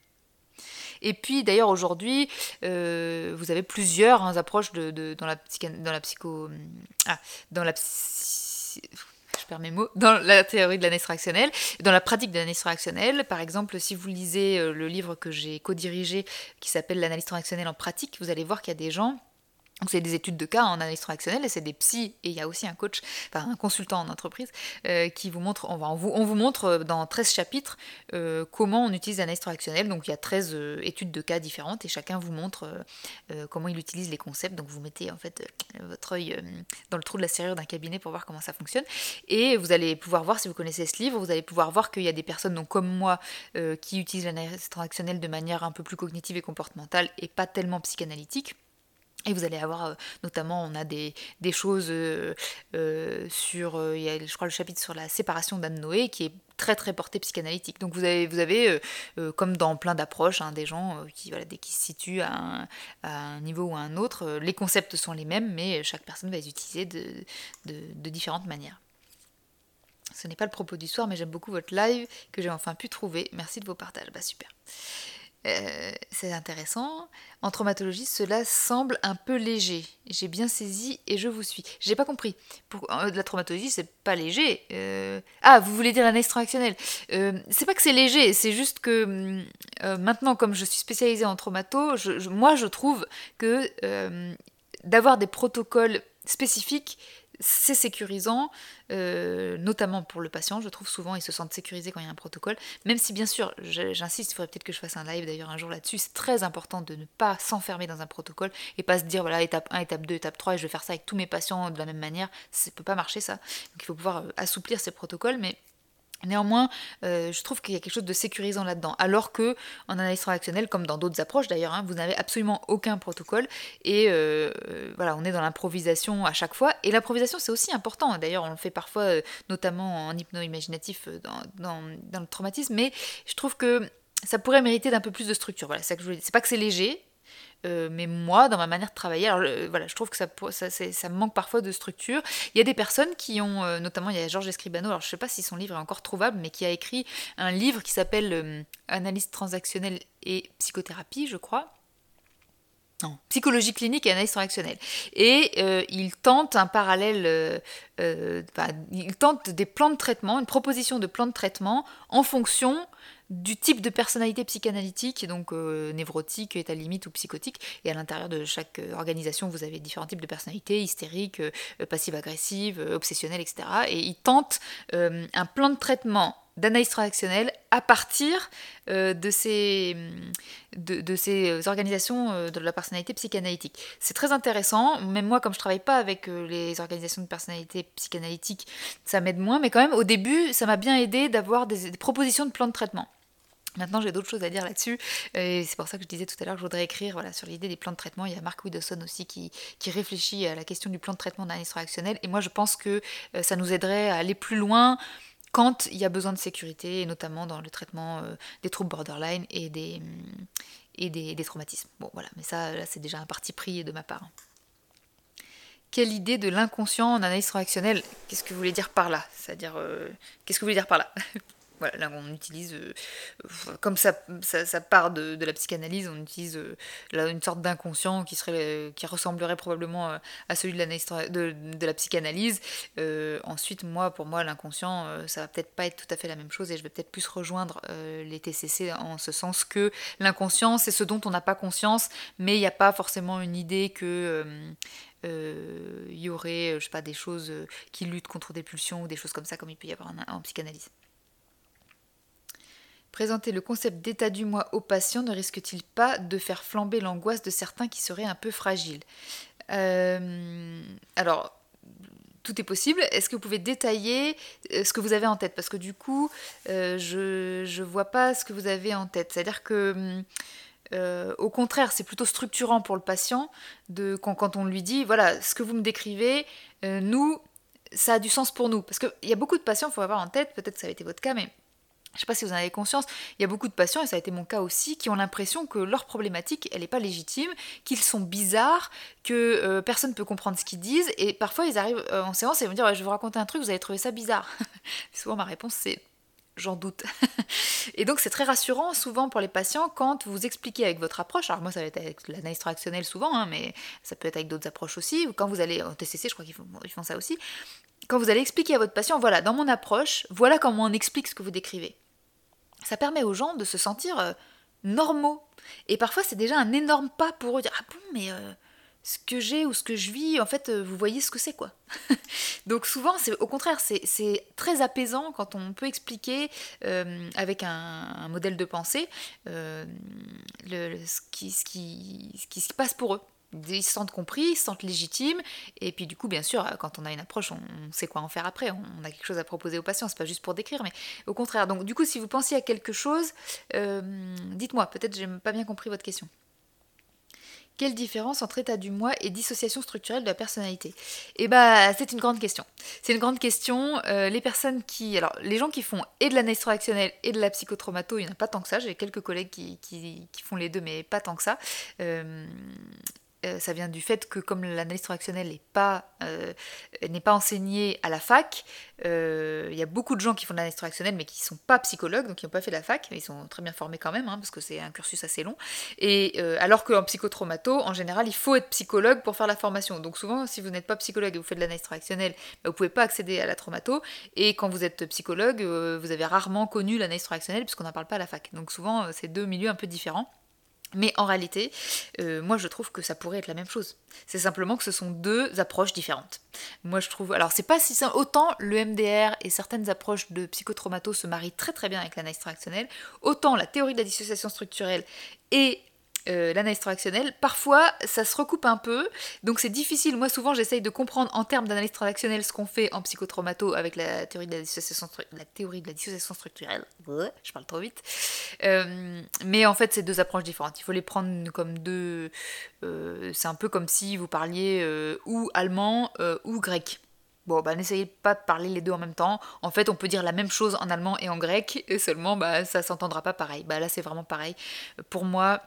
Et puis d'ailleurs aujourd'hui, vous avez plusieurs hein, approches dans, la dans la psycho... Ah, dans la mes mots, dans la théorie de l'analyse réactionnelle, dans la pratique de l'analyse réactionnelle. Par exemple, si vous lisez euh, le livre que j'ai co-dirigé qui s'appelle L'analyse transactionnelle en pratique, vous allez voir qu'il y a des gens donc c'est des études de cas en analyse transactionnelle et c'est des psys et il y a aussi un coach, enfin un consultant en entreprise euh, qui vous montre, on, vous, on, vous, montre euh, dans 13 chapitres euh, comment on utilise l'analyse transactionnelle. Donc il y a 13 études de cas différentes et chacun vous montre comment il utilise les concepts. Donc vous mettez en fait votre œil dans le trou de la serrure d'un cabinet pour voir comment ça fonctionne et vous allez pouvoir voir si vous connaissez ce livre, vous allez pouvoir voir qu'il y a des personnes donc comme moi qui utilisent l'analyse transactionnelle de manière un peu plus cognitive et comportementale et pas tellement psychanalytique. Et vous allez avoir, euh, notamment, on a des, choses euh, euh, sur, il y a, je crois, le chapitre sur la séparation d'Anne Noé qui est très très porté psychanalytique. Donc vous avez, vous avez comme dans plein d'approches, hein, des gens qui, voilà, dès qu'ils se situent à un, niveau ou à un autre, les concepts sont les mêmes, mais chaque personne va les utiliser de, de différentes manières. Ce n'est pas le propos du soir, mais j'aime beaucoup votre live que j'ai enfin pu trouver. Merci de vos partages. Bah super. Euh, c'est intéressant. En traumatologie, cela semble un peu léger. J'ai bien saisi et je vous suis. J'ai pas compris. Euh, de la traumatologie, c'est pas léger. Euh, ah, vous voulez dire l'analyse transactionnelle C'est pas que c'est léger, c'est juste que maintenant, comme je suis spécialisée en traumato, moi je trouve que d'avoir des protocoles spécifiques, c'est sécurisant, euh, notamment pour le patient. Je trouve souvent ils se sentent sécurisés quand il y a un protocole. Même si bien sûr, j'insiste, il faudrait peut-être que je fasse un live d'ailleurs un jour là-dessus. C'est très important de ne pas s'enfermer dans un protocole et pas se dire voilà étape 1, étape 2, étape 3 et je vais faire ça avec tous mes patients de la même manière. Ça peut pas marcher ça. Donc il faut pouvoir euh, assouplir ces protocoles, mais Néanmoins, euh, je trouve qu'il y a quelque chose de sécurisant là-dedans. Alors que en analyse transactionnelle, comme dans d'autres approches d'ailleurs, hein, vous n'avez absolument aucun protocole et euh, voilà, on est dans l'improvisation à chaque fois. Et l'improvisation, c'est aussi important. D'ailleurs, on le fait parfois, euh, notamment en hypno-imaginatif dans, le traumatisme. Mais je trouve que ça pourrait mériter d'un peu plus de structure. Voilà, c'est ça que je voulais dire. C'est pas que c'est léger, euh, mais moi, dans ma manière de travailler, alors voilà, je trouve que ça, ça, ça, manque parfois de structure. Il y a des personnes qui ont, euh, notamment il y a Georges Escribano, alors je ne sais pas si son livre est encore trouvable, mais qui a écrit un livre qui s'appelle euh, Analyse transactionnelle et psychothérapie, je crois. Non, psychologie clinique et analyse transactionnelle. Et il tente un parallèle, il tente des plans de traitement, une proposition de plan de traitement en fonction du type de personnalité psychanalytique, donc euh, névrotique, état limite ou psychotique. Et à l'intérieur de chaque euh, organisation, vous avez différents types de personnalités, hystériques, euh, passive-agressive, obsessionnelle, etc. Et ils tentent un plan de traitement d'analyse transactionnelle à partir de, ces, de, ces organisations de la personnalité psychanalytique. C'est très intéressant, même moi comme je travaille pas avec les organisations de personnalité psychanalytique, ça m'aide moins, mais quand même au début ça m'a bien aidé d'avoir des, propositions de plan de traitement. Maintenant, j'ai d'autres choses à dire là-dessus. Et c'est pour ça que je disais tout à l'heure que je voudrais écrire sur l'idée des plans de traitement. Il y a Mark Widowson aussi qui, réfléchit à la question du plan de traitement d'analyse réactionnelle. Et moi, je pense que euh, ça nous aiderait à aller plus loin quand il y a besoin de sécurité, et notamment dans le traitement euh, des troubles borderline et des, mm, des, traumatismes. Bon, voilà, mais ça, là, c'est déjà un parti pris de ma part. Quelle idée de l'inconscient en analyse réactionnelle Qu'est-ce que vous voulez dire par là? C'est-à-dire, euh, qu'est-ce que vous voulez dire par là? [LAUGHS] Voilà, là on utilise, euh, comme ça, ça, part de, la psychanalyse, on utilise euh, là, une sorte d'inconscient qui, serait, qui ressemblerait probablement euh, à celui de, la, de, de la psychanalyse. ensuite, moi, pour moi, l'inconscient, ça va peut-être pas être tout à fait la même chose et je vais peut-être plus rejoindre les TCC en ce sens que l'inconscient, c'est ce dont on n'a pas conscience, mais il n'y a pas forcément une idée que... il y aurait, je sais pas, des choses qui luttent contre des pulsions ou des choses comme ça, comme il peut y avoir en psychanalyse. Présenter le concept d'état du moi aux patients ne risque-t-il pas de faire flamber l'angoisse de certains qui seraient un peu fragiles euh, Alors, tout est possible. Est-ce que vous pouvez détailler euh, ce que vous avez en tête? Parce que du coup, euh, je ne vois pas ce que vous avez en tête. C'est-à-dire que... au contraire, c'est plutôt structurant pour le patient de, quand, on lui dit, voilà, ce que vous me décrivez, nous, ça a du sens pour nous. Parce qu'il y a beaucoup de patients, il faut avoir en tête, peut-être ça a été votre cas, mais je ne sais pas si vous en avez conscience, il y a beaucoup de patients, et ça a été mon cas aussi, qui ont l'impression que leur problématique, elle n'est pas légitime, qu'ils sont bizarres, que euh, personne ne peut comprendre ce qu'ils disent, et parfois ils arrivent euh, en séance et vont dire Je vais vous raconter un truc, vous allez trouver ça bizarre. [LAUGHS] souvent ma réponse c'est J'en doute. [LAUGHS] et donc c'est très rassurant souvent pour les patients quand vous expliquez avec votre approche, alors moi ça va être avec l'analyse transactionnelle souvent, hein, mais ça peut être avec d'autres approches aussi, ou quand vous allez, en TCC je crois qu'ils font, ils font ça aussi, quand vous allez expliquer à votre patient, voilà, dans mon approche, voilà comment on explique ce que vous décrivez ça permet aux gens de se sentir euh, normaux. Et parfois, c'est déjà un énorme pas pour eux dire Ah bon, mais euh, ce que j'ai ou ce que je vis, en fait, euh, vous voyez ce que c'est, quoi. [LAUGHS] Donc, souvent, c'est au contraire, c'est très apaisant quand on peut expliquer avec un, modèle de pensée ce, qui, ce, ce qui se passe pour eux ils se sentent compris, ils se sentent légitimes, et puis du coup, bien sûr, quand on a une approche, on, sait quoi en faire après, on, a quelque chose à proposer aux patients, c'est pas juste pour décrire, mais au contraire. Donc du coup, si vous pensiez à quelque chose, euh, dites-moi, peut-être j'ai pas bien compris votre question. Quelle différence entre état du moi et dissociation structurelle de la personnalité? Eh bah, c'est une grande question. C'est une grande question. Euh, les personnes qui, alors, les gens qui font et de l'analyse transactionnelle et de la psychotraumato, il n'y en a pas tant que ça. J'ai quelques collègues qui, qui, font les deux, mais pas tant que ça. Euh, euh, ça vient du fait que comme l'analyse transactionnelle n'est pas, euh, pas enseignée à la fac, euh, il y a beaucoup de gens qui font de l'analyse transactionnelle mais qui ne sont pas psychologues, donc qui n'ont pas fait la fac, mais ils sont très bien formés quand même, hein, parce que c'est un cursus assez long. Et alors qu'en psychotraumato, en général, il faut être psychologue pour faire la formation. Donc souvent, si vous n'êtes pas psychologue et vous faites de l'analyse transactionnelle, bah, vous ne pouvez pas accéder à la traumato. Et quand vous êtes psychologue, vous avez rarement connu l'analyse transactionnelle puisqu'on n'en parle pas à la fac. Donc souvent, c'est deux milieux un peu différents. Mais en réalité, euh, moi je trouve que ça pourrait être la même chose. C'est simplement que ce sont deux approches différentes. Moi je trouve. Alors c'est pas si simple. Autant le MDR et certaines approches de psychotraumato se marient très très bien avec l'analyse transactionnelle, autant la théorie de la dissociation structurelle et euh, l'analyse transactionnelle, parfois ça se recoupe un peu, donc c'est difficile. Moi souvent j'essaye de comprendre en termes d'analyse transactionnelle ce qu'on fait en psychotraumato avec la théorie de la dissociation, la théorie de la dissociation structurelle. Je parle trop vite. Euh, mais en fait c'est deux approches différentes. Il faut les prendre comme deux... Euh, c'est un peu comme si vous parliez ou allemand ou grec. Bon, bah n'essayez pas de parler les deux en même temps. En fait, on peut dire la même chose en allemand et en grec, et seulement, bah, ça s'entendra pas pareil. Bah là, c'est vraiment pareil. Pour moi,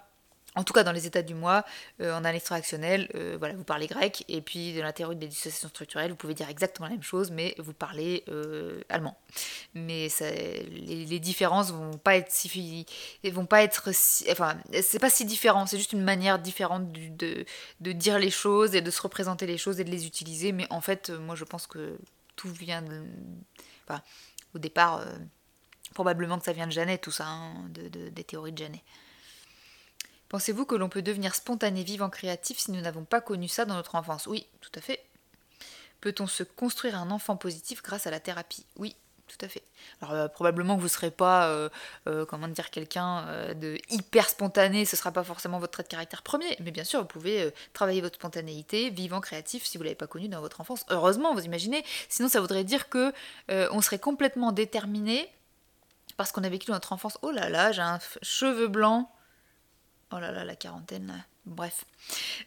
en tout cas, dans les états du moi, euh, en analyse transactionnelle, euh, voilà, vous parlez grec, et puis la théorie des dissociations structurelles, vous pouvez dire exactement la même chose, mais vous parlez euh, allemand. Mais les, différences vont pas être si, vont pas être, enfin, c'est pas si différent, c'est juste une manière différente de, de, dire les choses et de se représenter les choses et de les utiliser. Mais en fait, moi, je pense que tout vient, de, au départ, probablement que ça vient de Janet, tout ça, hein, de, des théories de Janet. Pensez-vous que l'on peut devenir spontané, vivant, créatif si nous n'avons pas connu ça dans notre enfance? Oui, tout à fait. Peut-on se construire un enfant positif grâce à la thérapie? Oui, tout à fait. Alors euh, probablement que vous ne serez pas, euh, euh, comment dire, quelqu'un de hyper spontané, ce ne sera pas forcément votre trait de caractère premier, mais bien sûr, vous pouvez travailler votre spontanéité, vivant, créatif, si vous ne l'avez pas connu dans votre enfance. Heureusement, vous imaginez, sinon ça voudrait dire que on serait complètement déterminé parce qu'on a vécu notre enfance. Oh là là, j'ai un cheveu blanc Oh là là, la quarantaine, bref.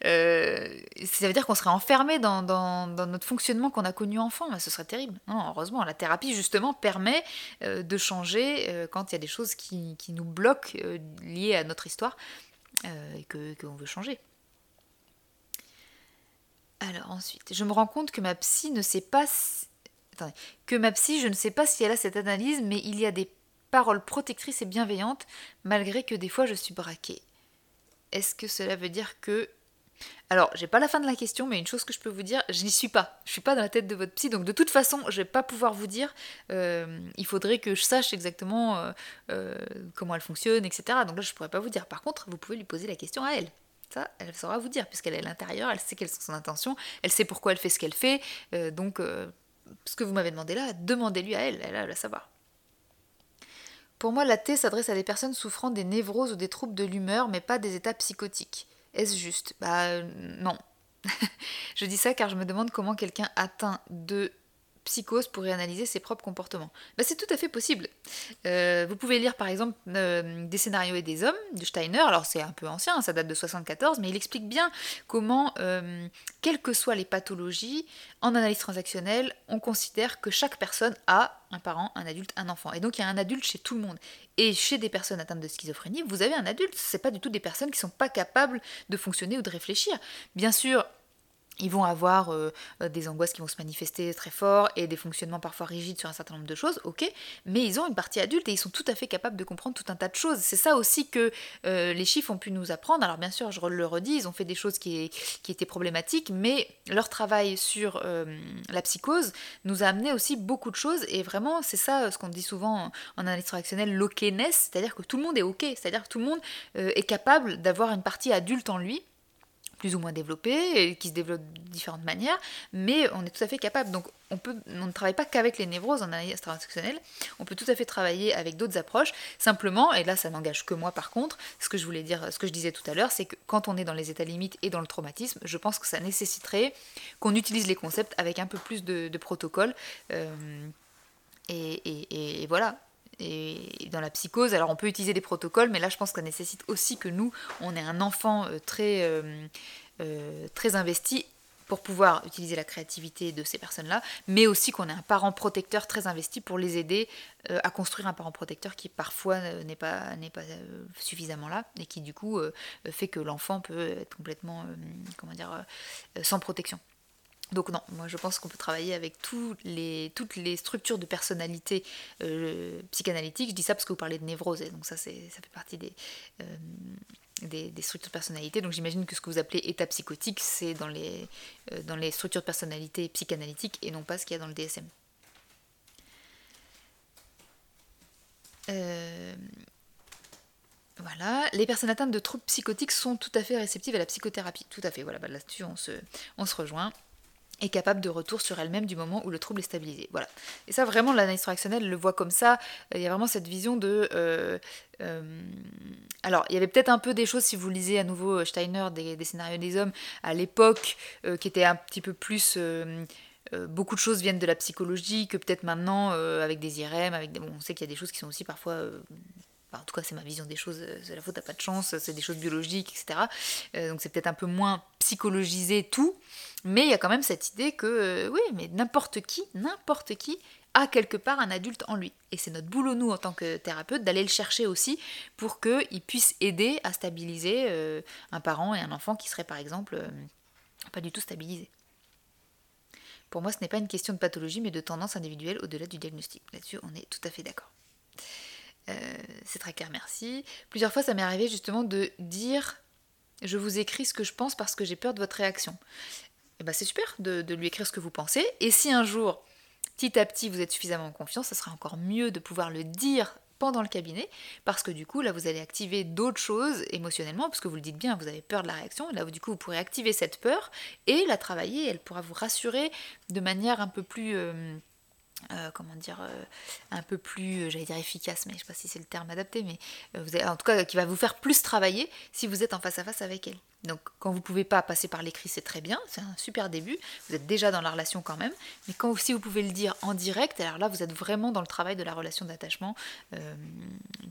Euh, ça veut dire qu'on serait enfermé dans, notre fonctionnement qu'on a connu enfant, ce serait terrible. Heureusement, la thérapie justement permet euh, de changer euh, quand il y a des choses qui, nous bloquent liées à notre histoire et qu'on veut changer. Alors ensuite, je me rends compte que ma psy ne sait pas... Attendez, que ma psy, je ne sais pas si elle a cette analyse, mais il y a des paroles protectrices et bienveillantes, malgré que des fois je suis braquée. Est-ce que cela veut dire que alors, j'ai pas la fin de la question, mais une chose que je peux vous dire, je n'y suis pas. Je suis pas dans la tête de votre psy, donc de toute façon, je vais pas pouvoir vous dire. Euh, il faudrait que je sache exactement euh, euh, comment elle fonctionne, etc. Donc là, je pourrais pas vous dire. Par contre, vous pouvez lui poser la question à elle. Ça, elle saura vous dire, puisqu'elle est à l'intérieur, elle sait quelles sont son intentions, elle sait pourquoi elle fait ce qu'elle fait. donc, ce que vous m'avez demandé là, demandez-lui à elle, elle, elle va savoir. Pour moi, la T s'adresse à des personnes souffrant des névroses ou des troubles de l'humeur, mais pas des états psychotiques. Est-ce juste? Bah non. [LAUGHS] je dis ça car je me demande comment quelqu'un atteint de psychose pour réanalyser ses propres comportements. Bah, c'est tout à fait possible. Euh, vous pouvez lire par exemple euh, Des scénarios et des hommes de Steiner, alors c'est un peu ancien, ça date de 74, mais il explique bien comment, euh, quelles que soient les pathologies, en analyse transactionnelle, on considère que chaque personne a un parent, un adulte, un enfant. Et donc il y a un adulte chez tout le monde. Et chez des personnes atteintes de schizophrénie, vous avez un adulte. C'est pas du tout des personnes qui sont pas capables de fonctionner ou de réfléchir. Bien sûr, ils vont avoir euh, euh, des angoisses qui vont se manifester très fort et des fonctionnements parfois rigides sur un certain nombre de choses, ok, mais ils ont une partie adulte et ils sont tout à fait capables de comprendre tout un tas de choses. C'est ça aussi que euh, les chiffres ont pu nous apprendre. Alors bien sûr, je le redis, ils ont fait des choses qui, étaient problématiques, mais leur travail sur la psychose nous a amené aussi beaucoup de choses et vraiment, c'est ça ce qu'on dit souvent en analyse transactionnelle, l'okéness, c'est-à-dire que tout le monde est ok, c'est-à-dire que tout le monde est capable d'avoir une partie adulte en lui plus ou moins développé, et qui se développe de différentes manières, mais on est tout à fait capable. Donc on, peut, on ne travaille pas qu'avec les névroses en analyse transactionnelle, on peut tout à fait travailler avec d'autres approches. Simplement, et là ça n'engage que moi par contre, ce que je voulais dire, ce que je disais tout à l'heure, c'est que quand on est dans les états limites et dans le traumatisme, je pense que ça nécessiterait qu'on utilise les concepts avec un peu plus de, de protocole. Euh, et, et, voilà, et dans la psychose, alors on peut utiliser des protocoles, mais là je pense que ça nécessite aussi que nous, on ait un enfant euh, très, euh, euh, très investi pour pouvoir utiliser la créativité de ces personnes-là, mais aussi qu'on ait un parent protecteur très investi pour les aider à construire un parent protecteur qui parfois n'est pas, n'est pas suffisamment là et qui du coup fait que l'enfant peut être complètement, comment dire, sans protection. Donc non, moi je pense qu'on peut travailler avec toutes les structures de personnalité euh, psychanalytique. Je dis ça parce que vous parlez de névrose, donc ça, fait partie euh, des, structures de personnalité. Donc j'imagine que ce que vous appelez état psychotique, c'est dans les, euh, structures de personnalité psychanalytique et non pas ce qu'il y a dans le DSM. Voilà, les personnes atteintes de troubles psychotiques sont tout à fait réceptives à la psychothérapie. Tout à fait, voilà, bah, là-dessus on se rejoint est capable de retour sur elle-même du moment où le trouble est stabilisé. Voilà. Et ça, vraiment, l'analyse transactionnelle le voit comme ça. Il y a vraiment cette vision de... Euh, euh, alors, il y avait peut-être un peu des choses, si vous lisez à nouveau Steiner, des, scénarios des hommes, à l'époque, euh, qui étaient un petit peu plus... beaucoup de choses viennent de la psychologie, que peut-être maintenant, avec des IRM, avec. Bon, on sait qu'il y a des choses qui sont aussi parfois en tout cas c'est ma vision des choses, c'est la faute à pas de chance, c'est des choses biologiques, etc. donc c'est peut-être un peu moins psychologisé tout, mais il y a quand même cette idée que, euh, oui, mais n'importe qui, n'importe qui a quelque part un adulte en lui. Et c'est notre boulot, nous, en tant que thérapeute, d'aller le chercher aussi pour qu'il puisse aider à stabiliser euh, un parent et un enfant qui serait, par exemple, euh, pas du tout stabilisé. Pour moi, ce n'est pas une question de pathologie, mais de tendance individuelle au-delà du diagnostic. Là-dessus, on est tout à fait d'accord. C'est très clair, merci. Plusieurs fois, ça m'est arrivé justement de dire je vous écris ce que je pense parce que j'ai peur de votre réaction. Eh ben, c'est super de, lui écrire ce que vous pensez. Et si un jour, petit à petit, vous êtes suffisamment en confiance, ça sera encore mieux de pouvoir le dire pendant le cabinet, parce que du coup, là, vous allez activer d'autres choses émotionnellement, parce que vous le dites bien, vous avez peur de la réaction, et là, du coup, vous pourrez activer cette peur et la travailler, elle pourra vous rassurer de manière un peu plus... Euh, euh, comment dire, euh, un peu plus, euh, j'allais dire efficace, mais je ne sais pas si c'est le terme adapté, mais vous en tout cas qui va vous faire plus travailler si vous êtes en face à face avec elle. Donc quand vous ne pouvez pas passer par l'écrit, c'est très bien, c'est un super début, vous êtes déjà dans la relation quand même, mais quand si vous pouvez le dire en direct, alors là vous êtes vraiment dans le travail de la relation d'attachement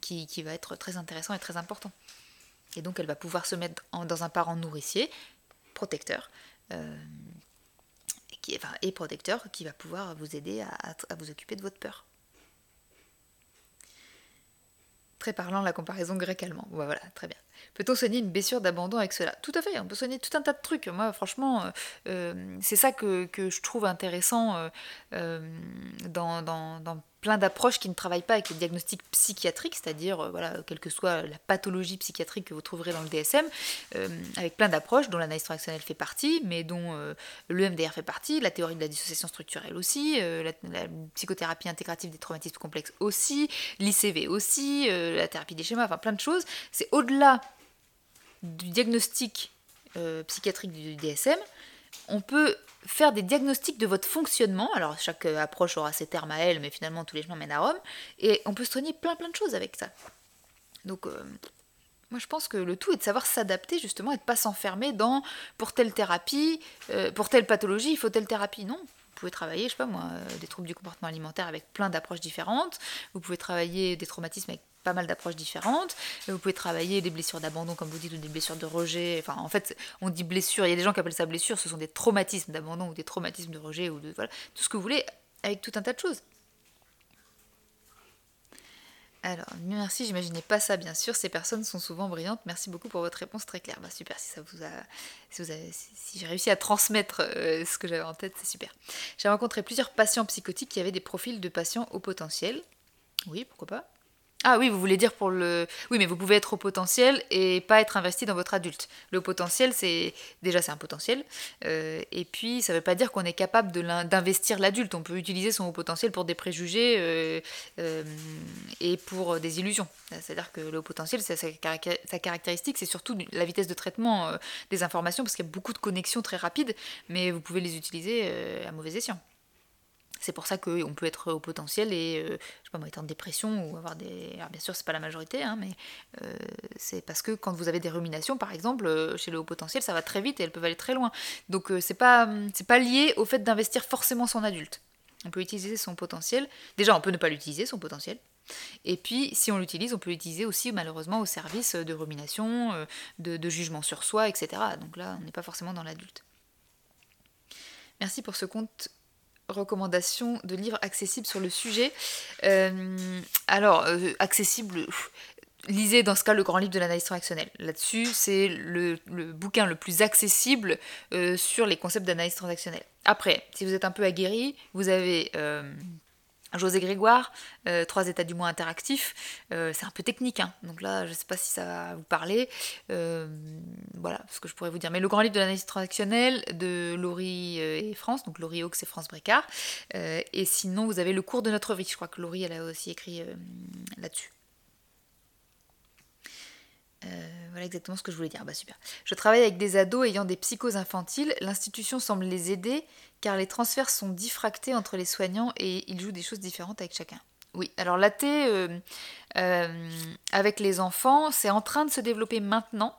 qui, va être très intéressant et très important. Et donc elle va pouvoir se mettre dans un parent nourricier, protecteur, qui, enfin, et protecteur qui va pouvoir vous aider à, vous occuper de votre peur. Très parlant la comparaison grec-allemand. Voilà, très bien. Peut-on soigner une blessure d'abandon avec cela? Tout à fait, on peut soigner tout un tas de trucs. Moi, franchement, euh, euh, c'est ça que, je trouve intéressant euh, dans, dans, plein d'approches qui ne travaillent pas avec le diagnostic psychiatrique, c'est-à-dire, euh, voilà, quelle que soit la pathologie psychiatrique que vous trouverez dans le DSM, euh, avec plein d'approches dont l'analyse transactionnelle fait partie, mais dont euh, le MDR fait partie, la théorie de la dissociation structurelle aussi, la, psychothérapie intégrative des traumatismes complexes aussi, l'ICV aussi, la thérapie des schémas, enfin plein de choses. C'est au-delà du diagnostic psychiatrique du DSM, on peut faire des diagnostics de votre fonctionnement. Alors chaque euh, approche aura ses termes à elle, mais finalement tous les chemins mènent à Rome. Et on peut soigner plein plein de choses avec ça. Donc euh, moi je pense que le tout est de savoir s'adapter justement et de pas s'enfermer dans pour telle thérapie, euh, pour telle pathologie, il faut telle thérapie. Non. Pouvez travailler, je sais pas moi, des troubles du comportement alimentaire avec plein d'approches différentes. Vous pouvez travailler des traumatismes avec pas mal d'approches différentes. Vous pouvez travailler des blessures d'abandon, comme vous dites, ou des blessures de rejet. Enfin, en fait, on dit blessure. Il y a des gens qui appellent ça blessure. Ce sont des traumatismes d'abandon ou des traumatismes de rejet ou de voilà, tout ce que vous voulez, avec tout un tas de choses. Alors, merci, j'imaginais pas ça, bien sûr. Ces personnes sont souvent brillantes. Merci beaucoup pour votre réponse très claire. Bah, super, si ça vous a. Si, j'ai réussi à transmettre euh, ce que j'avais en tête, c'est super. J'ai rencontré plusieurs patients psychotiques qui avaient des profils de patients au potentiel. Oui, pourquoi pas? Ah oui, vous voulez dire pour le... Oui, mais vous pouvez être au potentiel et pas être investi dans votre adulte. Le potentiel, c'est... Déjà, c'est un potentiel. Euh, et puis, ça ne veut pas dire qu'on est capable d'investir l'adulte. On peut utiliser son haut potentiel pour des préjugés euh, euh, et pour des illusions. C'est-à-dire que le haut potentiel, sa, sa caractéristique, c'est surtout la vitesse de traitement des informations, parce qu'il y a beaucoup de connexions très rapides, mais vous pouvez les utiliser à mauvais escient. C'est pour ça qu'on peut être au potentiel et, euh, je sais pas être en dépression ou avoir des... Alors bien sûr, c'est pas la majorité, hein, mais euh, c'est parce que quand vous avez des ruminations, par exemple, euh, chez le haut potentiel, ça va très vite et elles peuvent aller très loin. Donc c'est pas, c'est pas lié au fait d'investir forcément son adulte. On peut utiliser son potentiel. Déjà, on peut ne pas l'utiliser, son potentiel. Et puis, si on l'utilise, on peut l'utiliser aussi malheureusement au service de rumination, de, de jugement sur soi, etc. Donc là, on n'est pas forcément dans l'adulte. Merci pour ce compte recommandations de livres accessibles sur le sujet. Euh, alors, euh, accessible, lisez dans ce cas le grand livre de l'analyse transactionnelle. Là-dessus, c'est le, bouquin le plus accessible euh, sur les concepts d'analyse transactionnelle. Après, si vous êtes un peu aguerri, vous avez José Grégoire, euh, Trois états du moins interactifs, euh, c'est un peu technique, hein. donc là je ne sais pas si ça va vous parler, euh, voilà ce que je pourrais vous dire. Mais le grand livre de l'analyse transactionnelle de Laurie et France, donc Laurie Hawks et France Brécard, et sinon vous avez le cours de notre vie, je crois que Laurie elle a aussi écrit là-dessus. Voilà exactement ce que je voulais dire. Bah super. Je travaille avec des ados ayant des psychoses infantiles. L'institution semble les aider car les transferts sont diffractés entre les soignants et ils jouent des choses différentes avec chacun. Oui, alors la euh, euh, avec les enfants, c'est en train de se développer maintenant,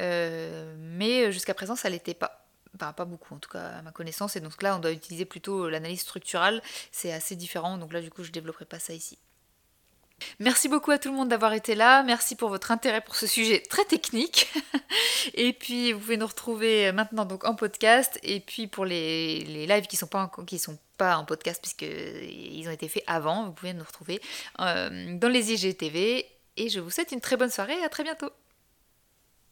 euh, mais jusqu'à présent, ça l'était pas. Enfin, pas beaucoup, en tout cas, à ma connaissance. Et donc là, on doit utiliser plutôt l'analyse structurale. C'est assez différent, donc là, du coup, je ne développerai pas ça ici. Merci beaucoup à tout le monde d'avoir été là. Merci pour votre intérêt pour ce sujet très technique. [LAUGHS] et puis vous pouvez nous retrouver maintenant donc en podcast. Et puis pour les, les lives qui sont pas sont pas en podcast puisqu'ils ont été faits avant, vous pouvez nous retrouver euh, dans les IGTV. Et je vous souhaite une très bonne soirée à très bientôt.